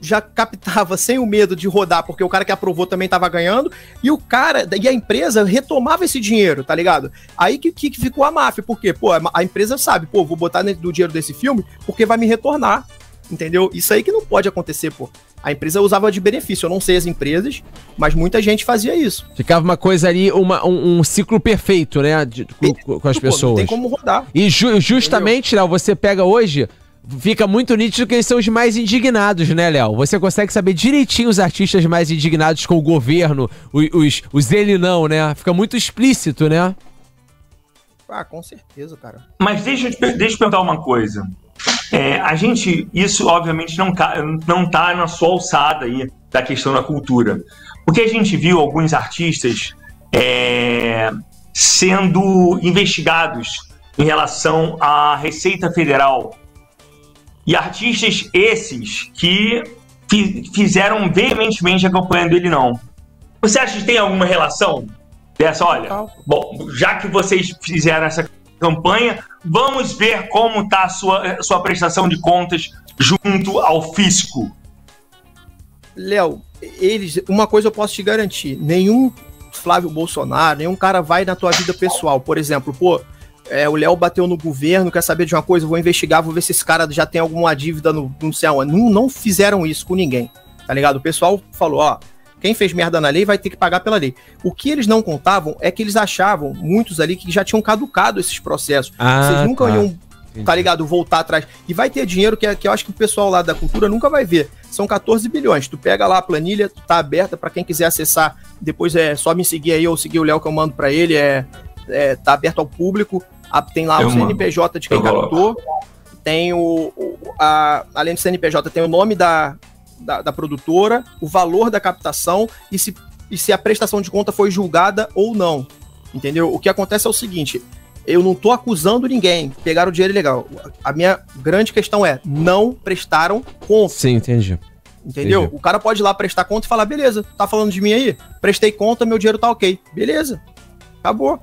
L: já captava sem o medo de rodar, porque o cara que aprovou também tava ganhando, e o cara, e a empresa retomava esse dinheiro, tá ligado? Aí que, que ficou a máfia, porque, pô, a, empresa sabe, pô, vou botar ne- do dinheiro desse filme porque vai me retornar, entendeu? Isso aí que não pode acontecer, pô. A empresa usava de benefício, eu não sei as empresas, mas muita gente fazia isso.
A: Ficava uma coisa ali, uma- um, um ciclo perfeito, né? de- com, com- as
L: Pô, não
A: pessoas.
L: tem como rodar.
A: E ju- justamente, Léo, você pega hoje, fica muito nítido que eles são os mais indignados, né, Léo? Você consegue saber direitinho os artistas mais indignados com o governo, os, os, os ele não, né? Fica muito explícito, né?
L: Ah, com certeza, cara.
B: Mas deixa eu, te, deixa eu perguntar uma coisa. É, a gente, isso obviamente não, não tá na sua alçada aí da questão da cultura. Porque a gente viu alguns artistas é, sendo investigados em relação à Receita Federal. E artistas esses que fi- fizeram veementemente a campanha dele não. Você acha que tem alguma relação dessa? Olha, bom, já que vocês fizeram essa campanha, vamos ver como está a sua, sua prestação de contas junto ao fisco.
L: Léo, eles, uma coisa eu posso te garantir: nenhum Flávio Bolsonaro, nenhum cara vai na tua vida pessoal. Por exemplo, pô, é, o Léo bateu no governo, quer saber de uma coisa, vou investigar, vou ver se esse cara já tem alguma dívida no não sei aonde. Não, não fizeram isso com ninguém, tá ligado? O pessoal falou, ó. Quem fez merda na lei vai ter que pagar pela lei. O que eles não contavam é que eles achavam, muitos ali, que já tinham caducado esses processos.
A: Ah,
L: Vocês nunca
A: tá.
L: iam tá ligado? Voltar atrás. E vai ter dinheiro que, é- que eu acho que o pessoal lá da cultura nunca vai ver. São 14 bilhões. Tu pega lá a planilha, tá aberta para quem quiser acessar. Depois é só me seguir aí ou seguir o Léo que eu mando para ele. É, é, tá aberto ao público. A- tem lá
B: Eu
L: o. CNPJ de quem captou. Tem o. o- a, além do CNPJ, tem o nome da, da, da produtora, o valor da captação e se, e se a prestação de conta foi julgada ou não. Entendeu? O que acontece é o seguinte: eu não tô acusando ninguém, pegaram o dinheiro ilegal. A minha grande questão é: não prestaram conta.
A: Sim, entendi.
L: Entendeu?
A: Entendi.
L: O cara pode ir lá prestar conta e falar: beleza, tá falando de mim aí? Prestei conta, meu dinheiro tá ok. Beleza. Acabou.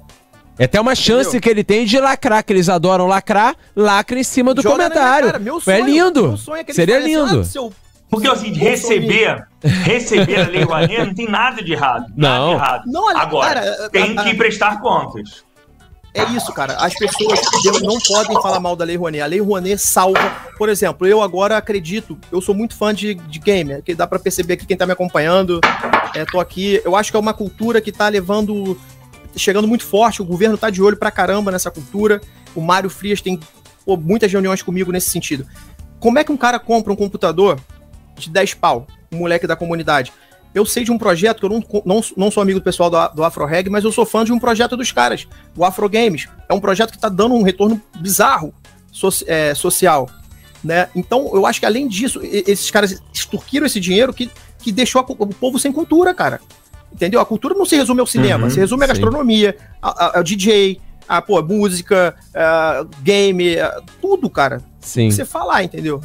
A: É até uma chance
L: Entendeu?
A: que ele tem de lacrar, que eles adoram lacrar, lacra em cima do
L: Joga na minha
A: comentário.
L: cara. Meu
A: é
L: sonho-
A: lindo.
L: meu sonho é
A: Seria
L: assim,
A: lindo.
L: "Ah, seu
B: Porque assim, receber, receber a lei Rouanet não tem nada de errado. Nada
A: Não.
B: de errado.
L: Não,
B: Agora,
L: cara,
B: tem
L: a-
B: que
L: a-
B: prestar contas.
L: É isso, cara. As pessoas não podem falar mal da Lei Rouanet. A Lei Rouanet salva. Por exemplo, eu agora acredito, eu sou muito fã de, de gamer, que dá pra perceber aqui quem tá me acompanhando. É, tô aqui. Eu acho que é uma cultura que tá levando. Chegando muito forte. O governo tá de olho pra caramba nessa cultura. O Mário Frias tem pô, muitas reuniões comigo nesse sentido. Como é que um cara compra um computador de 10 pau? Um moleque da comunidade. Eu sei de um projeto que eu não, não, não sou amigo do pessoal do, do Afro Reg, mas eu sou fã de um projeto dos caras, o Afro Games. É um projeto que tá dando um retorno bizarro soci- é, social. Né? Então, eu acho que além disso, esses caras extorquiram esse dinheiro que, que deixou a o povo sem cultura, cara. Entendeu? A cultura não se resume ao cinema,
A: Uhum,
L: se resume à gastronomia, ao DJ, a pô, música, a game, a- tudo, cara.
A: Sim.
L: Você falar, entendeu?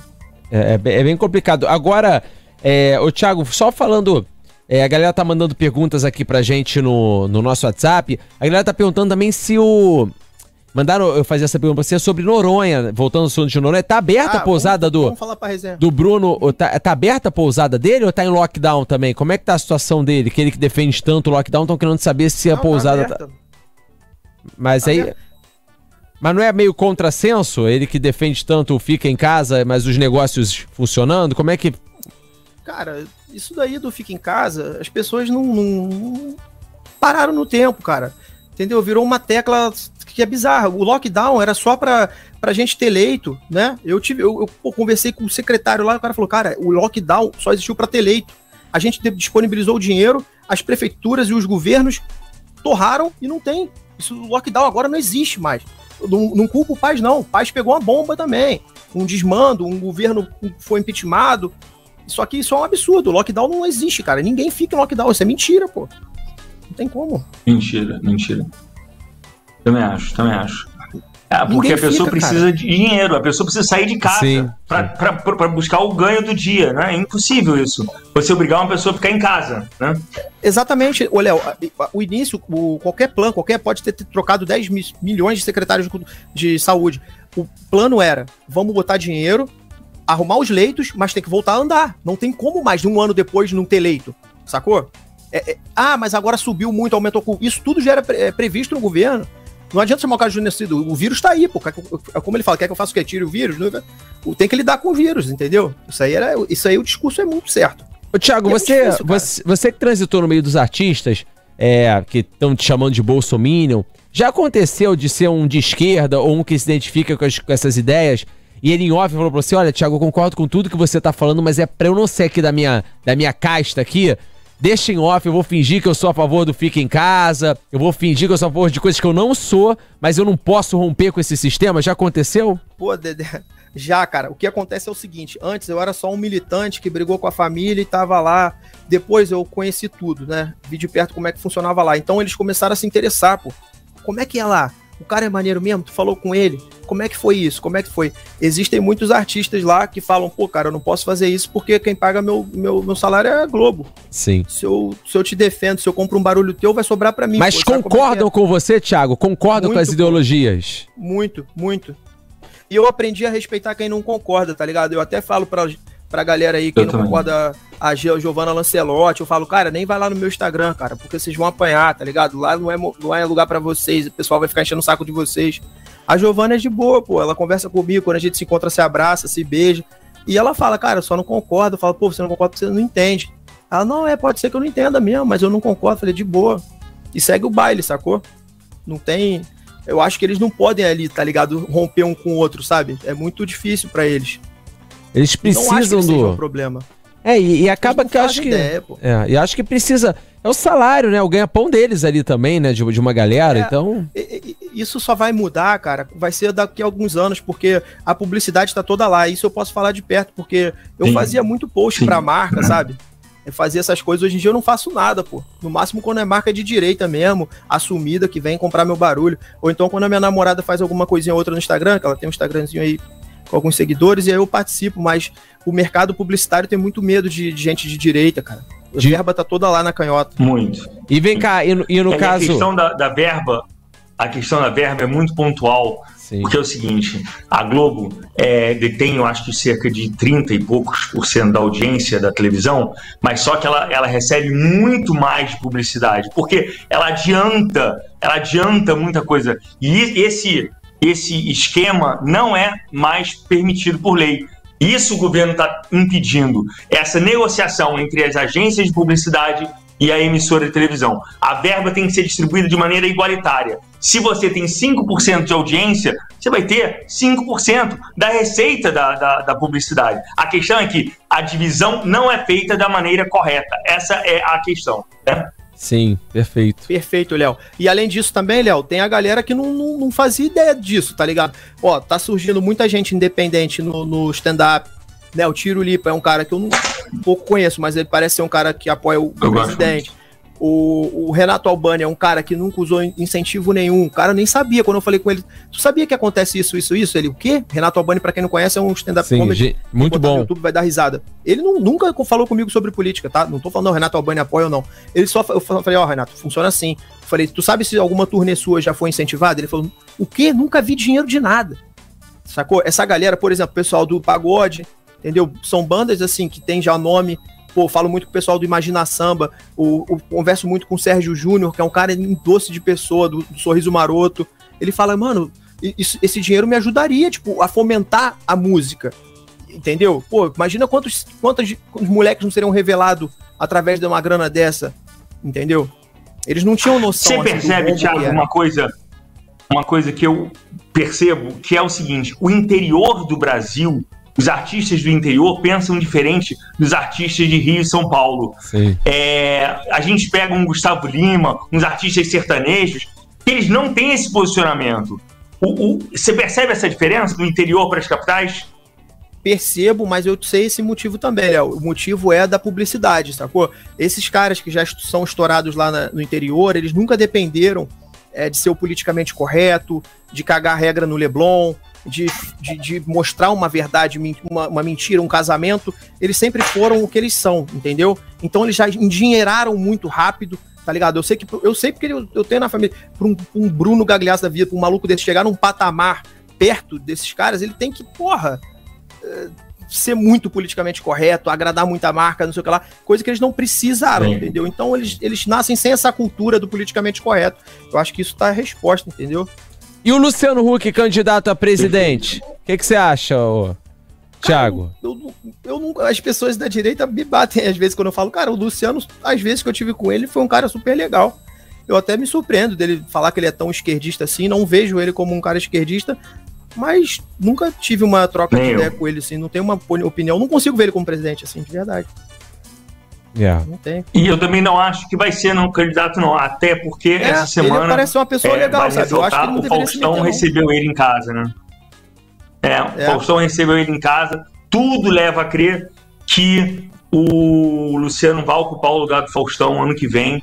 A: É, é bem- é bem complicado. Agora, é, ô Thiago, só falando. é, a galera tá mandando perguntas aqui pra gente no, no nosso WhatsApp. A galera tá perguntando também se o. Mandaram eu fazer essa pergunta pra você sobre Noronha, voltando ao assunto de Noronha. Tá aberta a
L: Ah,
A: pousada
L: vamos,
A: do,
L: Vamos falar pra resenha.
A: do Bruno? Tá, tá aberta a pousada dele ou tá em lockdown também? Como é que tá a situação dele? Que ele que defende tanto o lockdown, estão querendo saber se a
L: Não, tá
A: pousada tá.
L: aberta.
A: Mas
L: Tá
A: aí.
L: aberta.
A: Mas não é meio contrassenso? Ele que defende tanto o fica em casa, mas os negócios funcionando? Como é que.
L: Cara, isso daí do fica em casa, as pessoas não, não pararam no tempo, cara. Entendeu? Virou uma tecla que é bizarra. O lockdown era só pra, pra gente ter leito, né? Eu tive, eu, eu pô, conversei com o secretário lá, o cara falou, cara, o lockdown só existiu para ter leito. A gente disponibilizou o dinheiro, as prefeituras e os governos torraram e não tem. Isso, o lockdown agora não existe mais. Não, não culpa o Paz, não. O Paz pegou uma bomba também. Um desmando, um governo foi impeachmentado. Só que isso é um absurdo. O lockdown não existe, cara. Ninguém fica em lockdown. Isso é mentira, pô. Não tem como.
B: Mentira, mentira. Também acho, também acho. É, porque Ninguém a pessoa fica, precisa cara. de dinheiro, a pessoa precisa sair de casa para buscar o ganho do dia, né? É impossível isso. Você obrigar uma pessoa a ficar em casa, né?
L: Exatamente. Ô, Léo, o início, o, qualquer plano, qualquer pode ter trocado 10 milhões de secretários de, de saúde. O plano era: vamos botar dinheiro, arrumar os leitos, mas tem que voltar a andar. Não tem como mais de um ano depois não ter leito, sacou? É, é, ah, mas agora subiu muito, aumentou. Isso tudo já era pre é, previsto no governo. Não adianta chamar o cara de genocídio. O vírus tá aí, pô. É como ele fala, quer que eu faça o quê? Tire o vírus? Tem que lidar com o vírus, entendeu? Isso aí, era, isso aí o discurso é muito certo.
A: Ô, Thiago, é você, difícil, você, você que transitou no meio dos artistas, é, que estão te chamando de bolsominion, já aconteceu de ser um de esquerda ou um que se identifica com, as, com essas ideias e ele em off falou pra você, olha, Thiago, eu concordo com tudo que você tá falando, mas é pra eu não ser aqui da minha, da minha casta aqui, deixa em off, eu vou fingir que eu sou a favor do fica em casa, eu vou fingir que eu sou a favor de coisas que eu não sou, mas eu não posso romper com esse sistema. Já aconteceu?
L: Pô, Dedé, já, cara. O que acontece é o seguinte: antes eu era só um militante que brigou com a família e tava lá. Depois eu conheci tudo, né? Vi de perto como é que funcionava lá. Então eles começaram a se interessar, pô. Como é que é lá? O cara é maneiro mesmo? Tu falou com ele? Como é que foi isso? Como é que foi? Existem muitos artistas lá que falam, pô, cara, eu não posso fazer isso porque quem paga meu, meu, meu salário é a Globo.
A: Sim.
L: Se eu, se eu te defendo, se eu compro um barulho teu, vai sobrar para mim.
A: Mas pô, é concordam é com você, Thiago? Concordam muito, com as ideologias?
L: Muito, muito. E eu aprendi a respeitar quem não concorda, tá ligado? Eu até falo pra, pra galera aí, quem eu não também. concorda, a Giovanna Lancelotti, eu falo, cara, nem vai lá no meu Instagram, cara, porque vocês vão apanhar, tá ligado? Lá não é, não é lugar para vocês, o pessoal vai ficar enchendo o saco de vocês. A Giovana é de boa, pô, ela conversa comigo, quando a gente se encontra, se abraça, se beija. E ela fala, cara, eu só não concordo. Eu falo, pô, você não concorda porque você não entende. Ela, não, é, pode ser que eu não entenda mesmo, mas eu não concordo. Eu falei, de boa. E segue o baile, sacou? Não tem. Eu acho que eles não podem ali, tá ligado? Romper um com o outro, sabe? É muito difícil para eles.
A: Eles precisam do.
L: Um problema.
A: É, e, e acaba que eu acho que. Ideia, é, e acho que precisa. É o salário, né? O ganha-pão deles ali também, né? De, de uma galera, é, então.
L: Isso só vai mudar, cara. Vai ser daqui a alguns anos, porque a publicidade tá toda lá. Isso eu posso falar de perto, porque eu Sim. fazia muito post Sim. pra marca, sabe? Eu fazia essas coisas. Hoje em dia eu não faço nada, pô. No máximo quando é marca de direita mesmo, assumida, que vem comprar meu barulho. Ou então quando a minha namorada faz alguma coisinha ou outra no Instagram, que ela tem um Instagramzinho aí com alguns seguidores, e aí eu participo, mas o mercado publicitário tem muito medo de, de gente de direita, cara. A de... verba tá toda lá na canhota.
B: Muito.
A: E vem cá, e no, e no é, caso.
B: A questão da, da, verba, a questão da verba é muito pontual. Sim. Porque é o seguinte, a Globo é, detém, eu acho que cerca de 30 e poucos por cento da audiência da televisão, mas só que ela, ela recebe muito mais de publicidade, porque ela adianta, ela adianta muita coisa. E esse, esse esquema não é mais permitido por lei. Isso o governo está impedindo, essa negociação entre as agências de publicidade e a emissora de televisão. A verba tem que ser distribuída de maneira igualitária. Se você tem 5% de audiência, você vai ter 5% da receita da, da, da, publicidade. A questão é que a divisão não é feita da maneira correta. Essa é a questão. Né?
A: Sim, perfeito.
L: Perfeito, Léo. E além disso também, Léo, tem a galera que não, não, não, fazia ideia disso, tá ligado? Ó, tá surgindo muita gente independente no, no stand-up. Né, o Tiro Lipa é um cara que eu não, um pouco conheço, mas ele parece ser um cara que apoia o, o presidente. O, o, Renato Albani é um cara que nunca usou incentivo nenhum. O cara nem sabia quando eu falei com ele. Tu sabia que acontece isso, isso, isso? Ele, o quê? Renato Albani, para quem não conhece, é um stand-up
A: comedy. Muito bom. No
L: YouTube vai dar risada. Ele não, nunca falou comigo sobre política, tá? Não tô falando, o Renato Albani apoia ou não. Ele só. Eu falei, ó, oh, Renato, funciona assim. Eu falei, tu sabe se alguma turnê sua já foi incentivada? Ele falou, o quê? Nunca vi dinheiro de nada. Sacou? Essa galera, por exemplo, o pessoal do Pagode, entendeu? São bandas assim que tem já nome Pô, falo muito com o pessoal do Imagina Samba, o, o converso muito com o Sérgio Júnior, que é um cara em doce de pessoa, do, do, Sorriso Maroto. Ele fala, mano, isso, esse dinheiro me ajudaria, tipo, a fomentar a música. Entendeu? Pô, imagina quantos, quantos, quantos moleques não seriam revelados através de uma grana dessa. Entendeu? Eles não tinham noção.
B: Você
L: assim,
B: percebe,
L: que
B: Thiago, uma coisa, uma coisa que eu percebo, que é o seguinte: o interior do Brasil, os artistas do interior pensam diferente dos artistas de Rio e São Paulo.
A: Sim.
B: É, a gente pega um Gustavo Lima, uns artistas sertanejos, que eles não têm esse posicionamento. O- o- você percebe essa diferença do interior para as capitais?
L: Percebo, mas eu sei esse motivo também, Léo. O motivo é da publicidade, sacou? Esses caras que já são estourados lá na- no interior, eles nunca dependeram é, de ser o politicamente correto, de cagar regra no Leblon, de, de, de mostrar uma verdade, uma, uma mentira, um casamento. Eles sempre foram o que eles são, entendeu? Então eles já endinheiraram muito rápido, tá ligado? Eu sei que eu sei porque eu, eu tenho na família, pra um, um Bruno Gagliasso da vida, pra um maluco desse chegar num patamar perto desses caras, ele tem que, porra, eh, ser muito politicamente correto, agradar muita marca, não sei o que lá, coisa que eles não precisaram,
B: Sim.
L: entendeu? Então eles, eles nascem sem essa cultura do politicamente correto. Eu acho que isso tá a resposta, entendeu?
A: E o Luciano Huck, candidato a presidente? O que que você acha, ô, Thiago?
L: Eu, eu nunca, as pessoas da direita me batem às vezes quando eu falo, cara, o Luciano, às vezes que eu tive com ele, foi um cara super legal. Eu até me surpreendo dele falar que ele é tão esquerdista assim, não vejo ele como um cara esquerdista, mas nunca tive uma troca
B: Nem
L: de
B: eu.
L: ideia com ele, assim, não tenho uma opini- opinião, não consigo ver ele como presidente, assim, de verdade.
A: Yeah.
L: Não tem.
B: E eu também não acho que vai ser não candidato, não. Até porque
L: É,
B: essa semana.
L: ele parece uma pessoa
B: é,
L: legal, sabe? Eu acho que não
B: o Faustão
L: meter, não.
B: recebeu ele em casa, né? É, o
L: É.
B: Faustão recebeu ele em casa. Tudo leva a crer que o Luciano vai ocupar o lugar do Faustão ano que vem.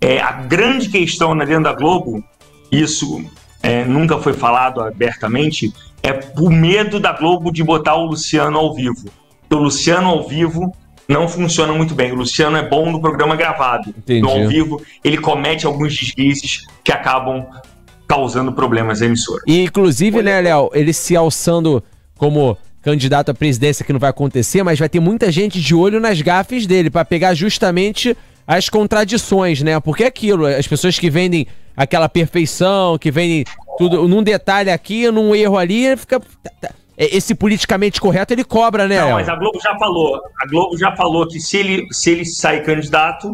B: É, a grande questão na dentro da Globo, isso é, nunca foi falado abertamente, é o medo da Globo de botar o Luciano ao vivo. O Luciano ao vivo não funciona muito bem. O Luciano é bom no programa gravado.
A: Entendi.
B: No ao vivo, ele comete alguns deslizes que acabam causando problemas à emissora.
A: E, inclusive, né, Léo, ele se alçando como candidato à presidência, que não vai acontecer, mas vai ter muita gente de olho nas gafes dele, pra pegar justamente as contradições, né? Porque é aquilo, as pessoas que vendem aquela perfeição, que vendem tudo num detalhe aqui, num erro ali, fica. É, Esse politicamente correto ele cobra, né,
B: Não, mas a Globo já falou. A Globo já falou que se ele, se ele sair candidato,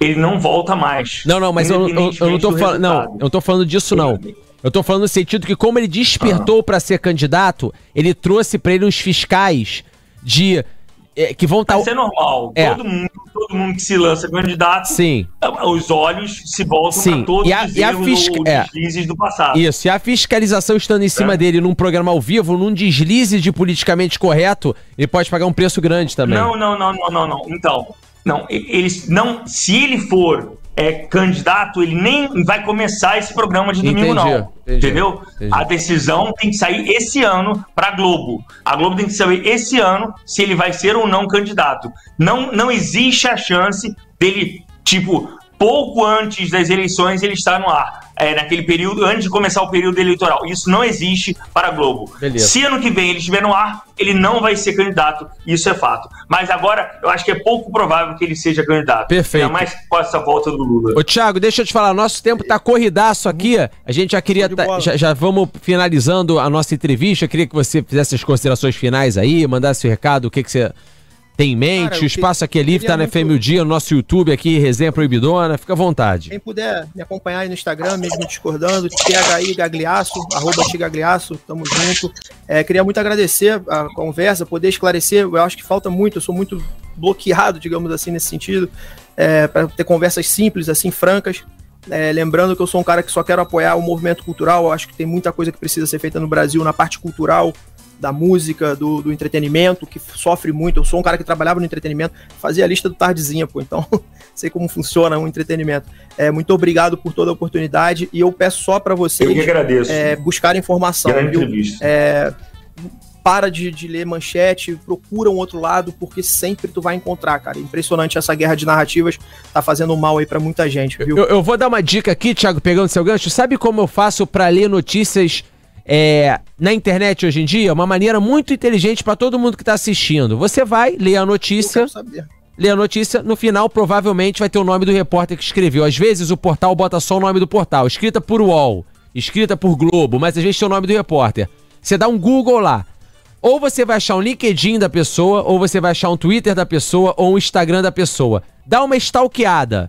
B: ele não volta mais.
A: Não, não, mas eu, eu- eu não tô falando. Não, eu não tô falando disso, não. Eu tô falando no sentido que, como ele despertou pra ser candidato, ele trouxe pra ele uns fiscais de. É, que vão estar.
B: Isso é normal.
A: É.
B: Todo, mundo, todo mundo que se lança candidato,
A: Sim.
B: os olhos se voltam
A: Sim.
B: para todos
A: E a-
B: os
A: e a fisca-
B: ou
A: é.
B: deslizes do passado.
A: Isso, e a fiscalização estando em cima
B: É.
A: dele num programa ao vivo, num deslize de politicamente correto, ele pode pagar um preço grande também.
B: Não, não, não, não, não, não. Então, não, eles não. Se ele for é, candidato, ele nem vai começar esse programa de domingo,
A: Entendi,
B: não.
A: entendi,
B: entendeu?
A: entendi.
B: A decisão tem que sair esse ano para Globo. A Globo tem que saber esse ano se ele vai ser ou não candidato. Não, não existe a chance dele, tipo, pouco antes das eleições ele estar no ar. É, naquele período, antes de começar o período eleitoral. Isso não existe para a Globo.
A: Beleza.
B: Se ano que vem ele estiver no ar, ele não vai ser candidato. Isso é fato. Mas agora, eu acho que é pouco provável que ele seja candidato.
A: Perfeito.
B: Ainda mais com essa volta do Lula.
A: Ô, Thiago, deixa eu te falar, nosso tempo tá corridaço aqui. A gente já queria. tá- já, já vamos finalizando a nossa entrevista. Eu queria que você fizesse as considerações finais aí, mandasse o recado, o que, que você tem em mente.
L: Cara,
A: o espaço
L: que-
A: aqui é livre, tá na
L: muito-
A: FM o Dia, no nosso YouTube aqui, Resenha Proibidona. Fica à vontade.
L: Quem puder me acompanhar aí no Instagram, mesmo discordando, THI Gagliasso, arroba Tigagliasso, tamo junto. É, queria muito agradecer a conversa, poder esclarecer, eu acho que falta muito, eu sou muito bloqueado, digamos assim, nesse sentido, é, para ter conversas simples, assim, francas. É, lembrando que eu sou um cara que só quero apoiar o movimento cultural, eu acho que tem muita coisa que precisa ser feita no Brasil na parte cultural, da música, do, do entretenimento, que sofre muito. Eu sou um cara que trabalhava no entretenimento, fazia a lista do Tardezinha, pô, então sei como funciona um entretenimento. É, muito obrigado por toda a oportunidade e eu peço só para
B: Eu que
L: vocês
B: agradeço.
L: é, buscar informação.
B: Grande entrevista.
L: É, para de, de ler manchete, procura um outro lado, porque sempre tu vai encontrar, cara. Impressionante essa guerra de narrativas, tá fazendo mal aí para muita gente, viu?
A: Eu, eu vou dar uma dica aqui, Thiago, pegando seu gancho. Sabe como eu faço pra ler notícias é, na internet hoje em dia? Uma maneira muito inteligente pra todo mundo que tá assistindo. Você vai, lê a notícia, lê a notícia, no final provavelmente vai ter o nome do repórter que escreveu. Às vezes o portal bota só o nome do portal, escrita por UOL. escrita por Globo, mas às vezes tem o nome do repórter. Você dá um Google lá. Ou você vai achar um LinkedIn da pessoa, ou você vai achar um Twitter da pessoa, ou um Instagram da pessoa. Dá uma stalkeada.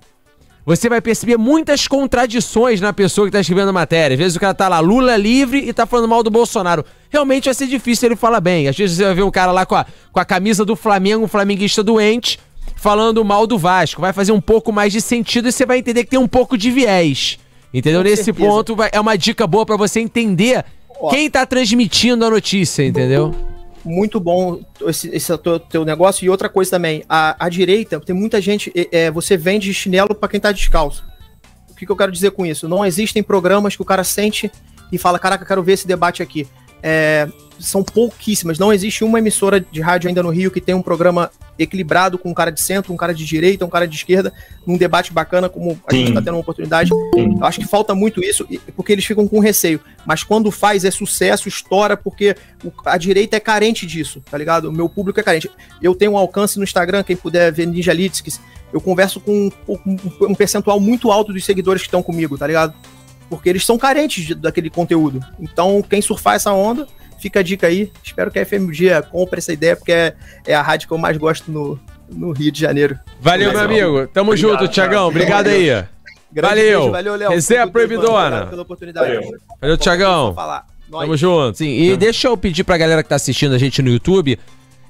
A: Você vai perceber muitas contradições na pessoa que tá escrevendo a matéria. Às vezes o cara tá lá, Lula livre e tá falando mal do Bolsonaro. Realmente vai ser difícil ele falar bem. Às vezes você vai ver um cara lá com a, com a camisa do Flamengo, um flamenguista doente, falando mal do Vasco. Vai fazer um pouco mais de sentido e você vai entender que tem um pouco de viés. Entendeu?
L: Com
A: Nesse
L: certeza.
A: ponto vai- é uma dica boa pra você entender
L: Ó.
A: quem tá transmitindo a notícia, entendeu?
L: Muito bom esse, esse teu, teu negócio. E outra coisa também, a, a direita, tem muita gente, é, você vende chinelo para quem tá descalço. O que, que eu quero dizer com isso? Não existem programas que o cara sente e fala, caraca, quero ver esse debate aqui. É, são pouquíssimas. Não existe uma emissora de rádio ainda no Rio que tenha um programa equilibrado com um cara de centro, um cara de direita, um cara de esquerda, num debate bacana, como a gente
B: Sim.
L: está tendo uma oportunidade. Eu acho que falta muito isso, porque eles ficam com receio. Mas quando faz, é sucesso, estoura, porque a direita é carente disso, tá ligado? O meu público é carente. Eu tenho um alcance no Instagram, quem puder ver Ninja Litskis, eu converso com um percentual muito alto dos seguidores que estão comigo, tá ligado? Porque eles são carentes de- daquele conteúdo. Então, quem surfar essa onda, fica a dica aí. Espero que a FM Dia compre essa ideia, porque é, é a rádio que eu mais gosto no, no Rio de Janeiro.
A: Valeu, meu amigo. Tamo
B: Obrigado,
A: junto, Tiagão. Obrigado aí.
L: Grande
A: Valeu.
L: beijo, valeu, Léo.
A: Resenha proibidona.
L: obrigado Pela oportunidade.
B: Valeu.
A: Valeu, Tiagão. Tamo junto. Sim, e deixa eu pedir pra galera que tá assistindo a gente no YouTube,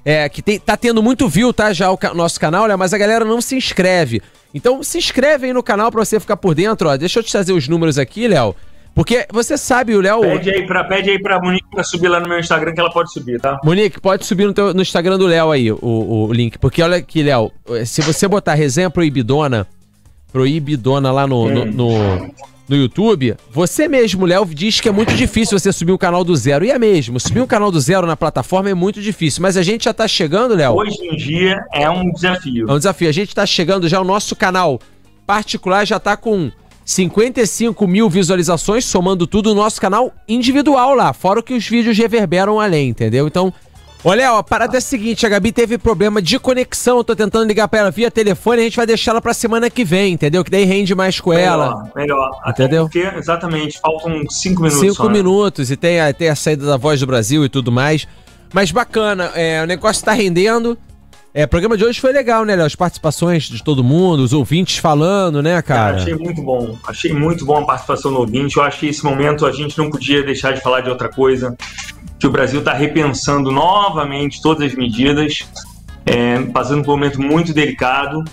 A: é, que tem, tá tendo muito view, tá, já o ca- nosso canal, né, mas a galera não se inscreve. Então se inscreve aí no canal pra você ficar por dentro, ó. Deixa eu te trazer os números aqui, Léo. Porque você sabe, o Léo...
B: Pede aí, pra, pede aí pra Monique pra subir lá no meu Instagram que ela pode subir, tá?
A: Monique, pode subir no, teu- no Instagram do Léo aí, o, o link. Porque olha aqui, Léo, se você botar resenha proibidona, proibidona lá no, no, no, no YouTube, você mesmo, Léo, diz que é muito difícil você subir um canal do zero. E é mesmo, subir um canal do zero na plataforma é muito difícil. Mas a gente já tá chegando, Léo.
B: Hoje em dia é um desafio.
A: É um desafio. A gente tá chegando já, o nosso canal particular já tá com 55 mil visualizações, somando tudo, o nosso canal individual lá, fora o que os vídeos reverberam além, entendeu? Então, olha, ó, a parada é a seguinte, a Gabi teve problema de conexão, eu tô tentando ligar pra ela via telefone, a gente vai deixar ela pra semana que vem, entendeu? Que daí rende mais com ela.
B: Melhor, melhor. Até
A: Entendeu?
B: Porque, exatamente, faltam cinco minutos.
A: Cinco
B: só, né?
A: minutos e tem a, tem a saída da voz do Brasil e tudo mais. Mas bacana, é, o negócio tá rendendo. É, o programa de hoje foi legal, né, Léo? As participações de todo mundo, os ouvintes falando, né,
B: Cara,
A: cara?
B: achei muito bom. Achei muito bom a participação no ouvinte. Eu acho que esse momento a gente não podia deixar de falar de outra coisa. Que o Brasil está repensando novamente todas as medidas, é, passando por um momento muito delicado.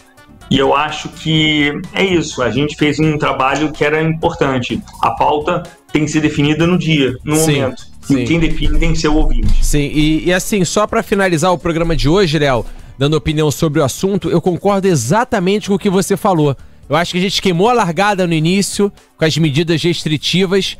B: E eu acho que é isso. A gente fez um trabalho que era importante. A pauta tem que ser definida no dia, no
A: Sim,
B: momento.
A: sim.
B: E quem define tem que ser o ouvinte.
A: Sim, e, e assim, só pra finalizar o programa de hoje, Léo, dando opinião sobre o assunto, eu concordo exatamente com o que você falou. Eu acho que a gente queimou a largada no início, com as medidas restritivas,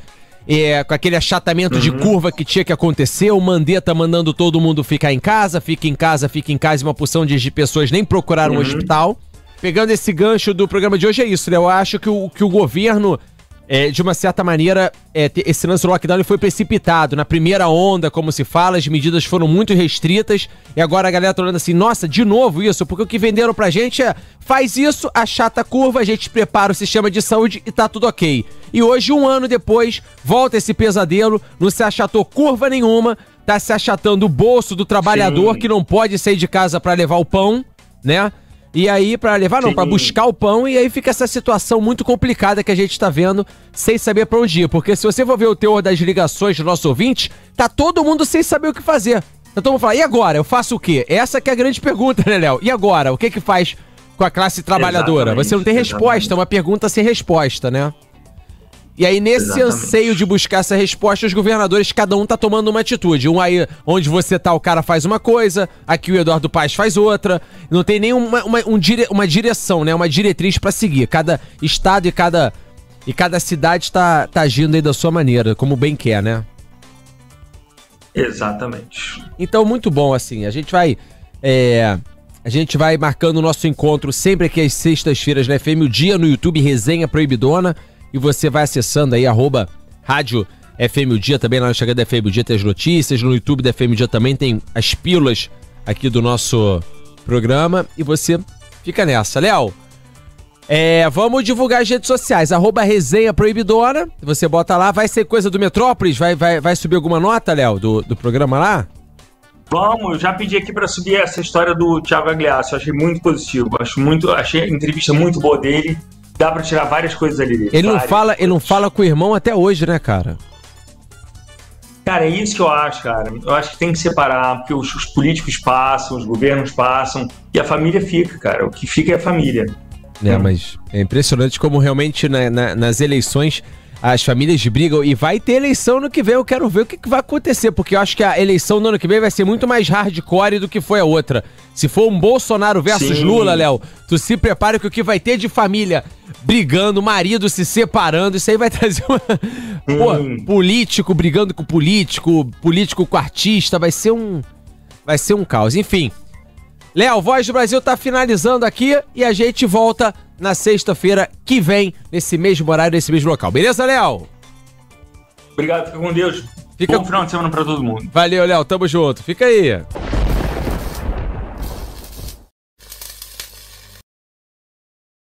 A: é, com aquele achatamento de curva que tinha que acontecer, o Mandetta mandando todo mundo ficar em casa, fica em casa, fica em casa, e uma porção de pessoas nem procuraram um hospital. Pegando esse gancho do programa de hoje, é isso, Léo. Eu acho que o, que o governo, é, de uma certa maneira, é, esse lance do lockdown foi precipitado. Na primeira onda, como se fala, as medidas foram muito restritas. E agora a galera tá olhando assim, nossa, de novo isso, porque o que venderam pra gente é faz isso, achata a curva, a gente prepara o sistema de saúde e tá tudo ok. E hoje, um ano depois, volta esse pesadelo, não se achatou curva nenhuma, tá se achatando o bolso do trabalhador
B: Sim.
A: que não pode sair de casa pra levar o pão, né? E aí, pra levar, não, pra buscar o pão, e aí fica essa situação muito complicada que a gente tá vendo, sem saber pra onde ir. Porque se você for ver o teor das ligações do nosso ouvinte, tá todo mundo sem saber o que fazer. Então todo mundo fala, e agora? Eu faço o quê? Essa que é a grande pergunta, né, Léo? E agora? O que que faz com a classe trabalhadora?
B: Exatamente,
A: você não tem resposta,
B: exatamente.
A: é uma pergunta sem resposta, né? E aí, nesse
B: Exatamente.
A: anseio de buscar essa resposta, os governadores, cada um tá tomando uma atitude. Um aí, onde você tá, o cara faz uma coisa, aqui o Eduardo Paes faz outra. Não tem nenhuma uma, um dire, uma direção, né? Uma diretriz pra seguir. Cada estado e cada, e cada cidade tá, tá agindo aí da sua maneira, como bem quer, né?
B: Exatamente.
A: Então, muito bom, assim. A gente vai. é, a gente vai marcando o nosso encontro sempre aqui às sextas-feiras na FM, o dia no YouTube, Resenha Proibidona. E você vai acessando aí, arroba Rádio FM o Dia, também lá no Instagram da FM o Dia tem as notícias, no YouTube da FM o Dia também tem as pílulas aqui do nosso programa. E você fica nessa. Léo, É, vamos divulgar as redes sociais. Arroba resenha proibidora. Você bota lá, vai ser coisa do Metrópolis? Vai, vai, vai subir alguma nota, Léo, do, do programa lá?
B: Vamos, eu já pedi aqui para subir essa história do Thiago Agliasso. Achei muito positivo. Acho muito, achei a entrevista muito boa dele. Dá para tirar várias coisas ali dele.
A: Ele não, fala, ele não
B: coisas.
A: fala com o irmão até hoje, né, cara?
B: Cara, é isso que eu acho, cara. Eu acho que tem que separar, porque os, os políticos passam, os governos passam, e a família fica, cara. O que fica é a família.
A: É, mas é impressionante como realmente na- na- nas eleições as famílias brigam e vai ter eleição no que vem. Eu quero ver o que, que vai acontecer, porque eu acho que a eleição no ano que vem vai ser muito mais hardcore do que foi a outra. Se for um Bolsonaro versus
B: Sim.
A: Lula, Léo, tu se prepara que o que vai ter de família brigando, marido se separando, isso aí vai trazer uma. Pô, político brigando com político, político com artista, vai ser um. Vai ser um caos. Enfim. Léo, Voz do Brasil tá finalizando aqui e a gente volta na sexta-feira que vem, nesse mesmo horário, nesse mesmo local. Beleza, Léo?
B: Obrigado, fica com Deus.
A: Fica-
B: Bom final de semana para todo mundo.
A: Valeu, Léo. Tamo junto. Fica aí.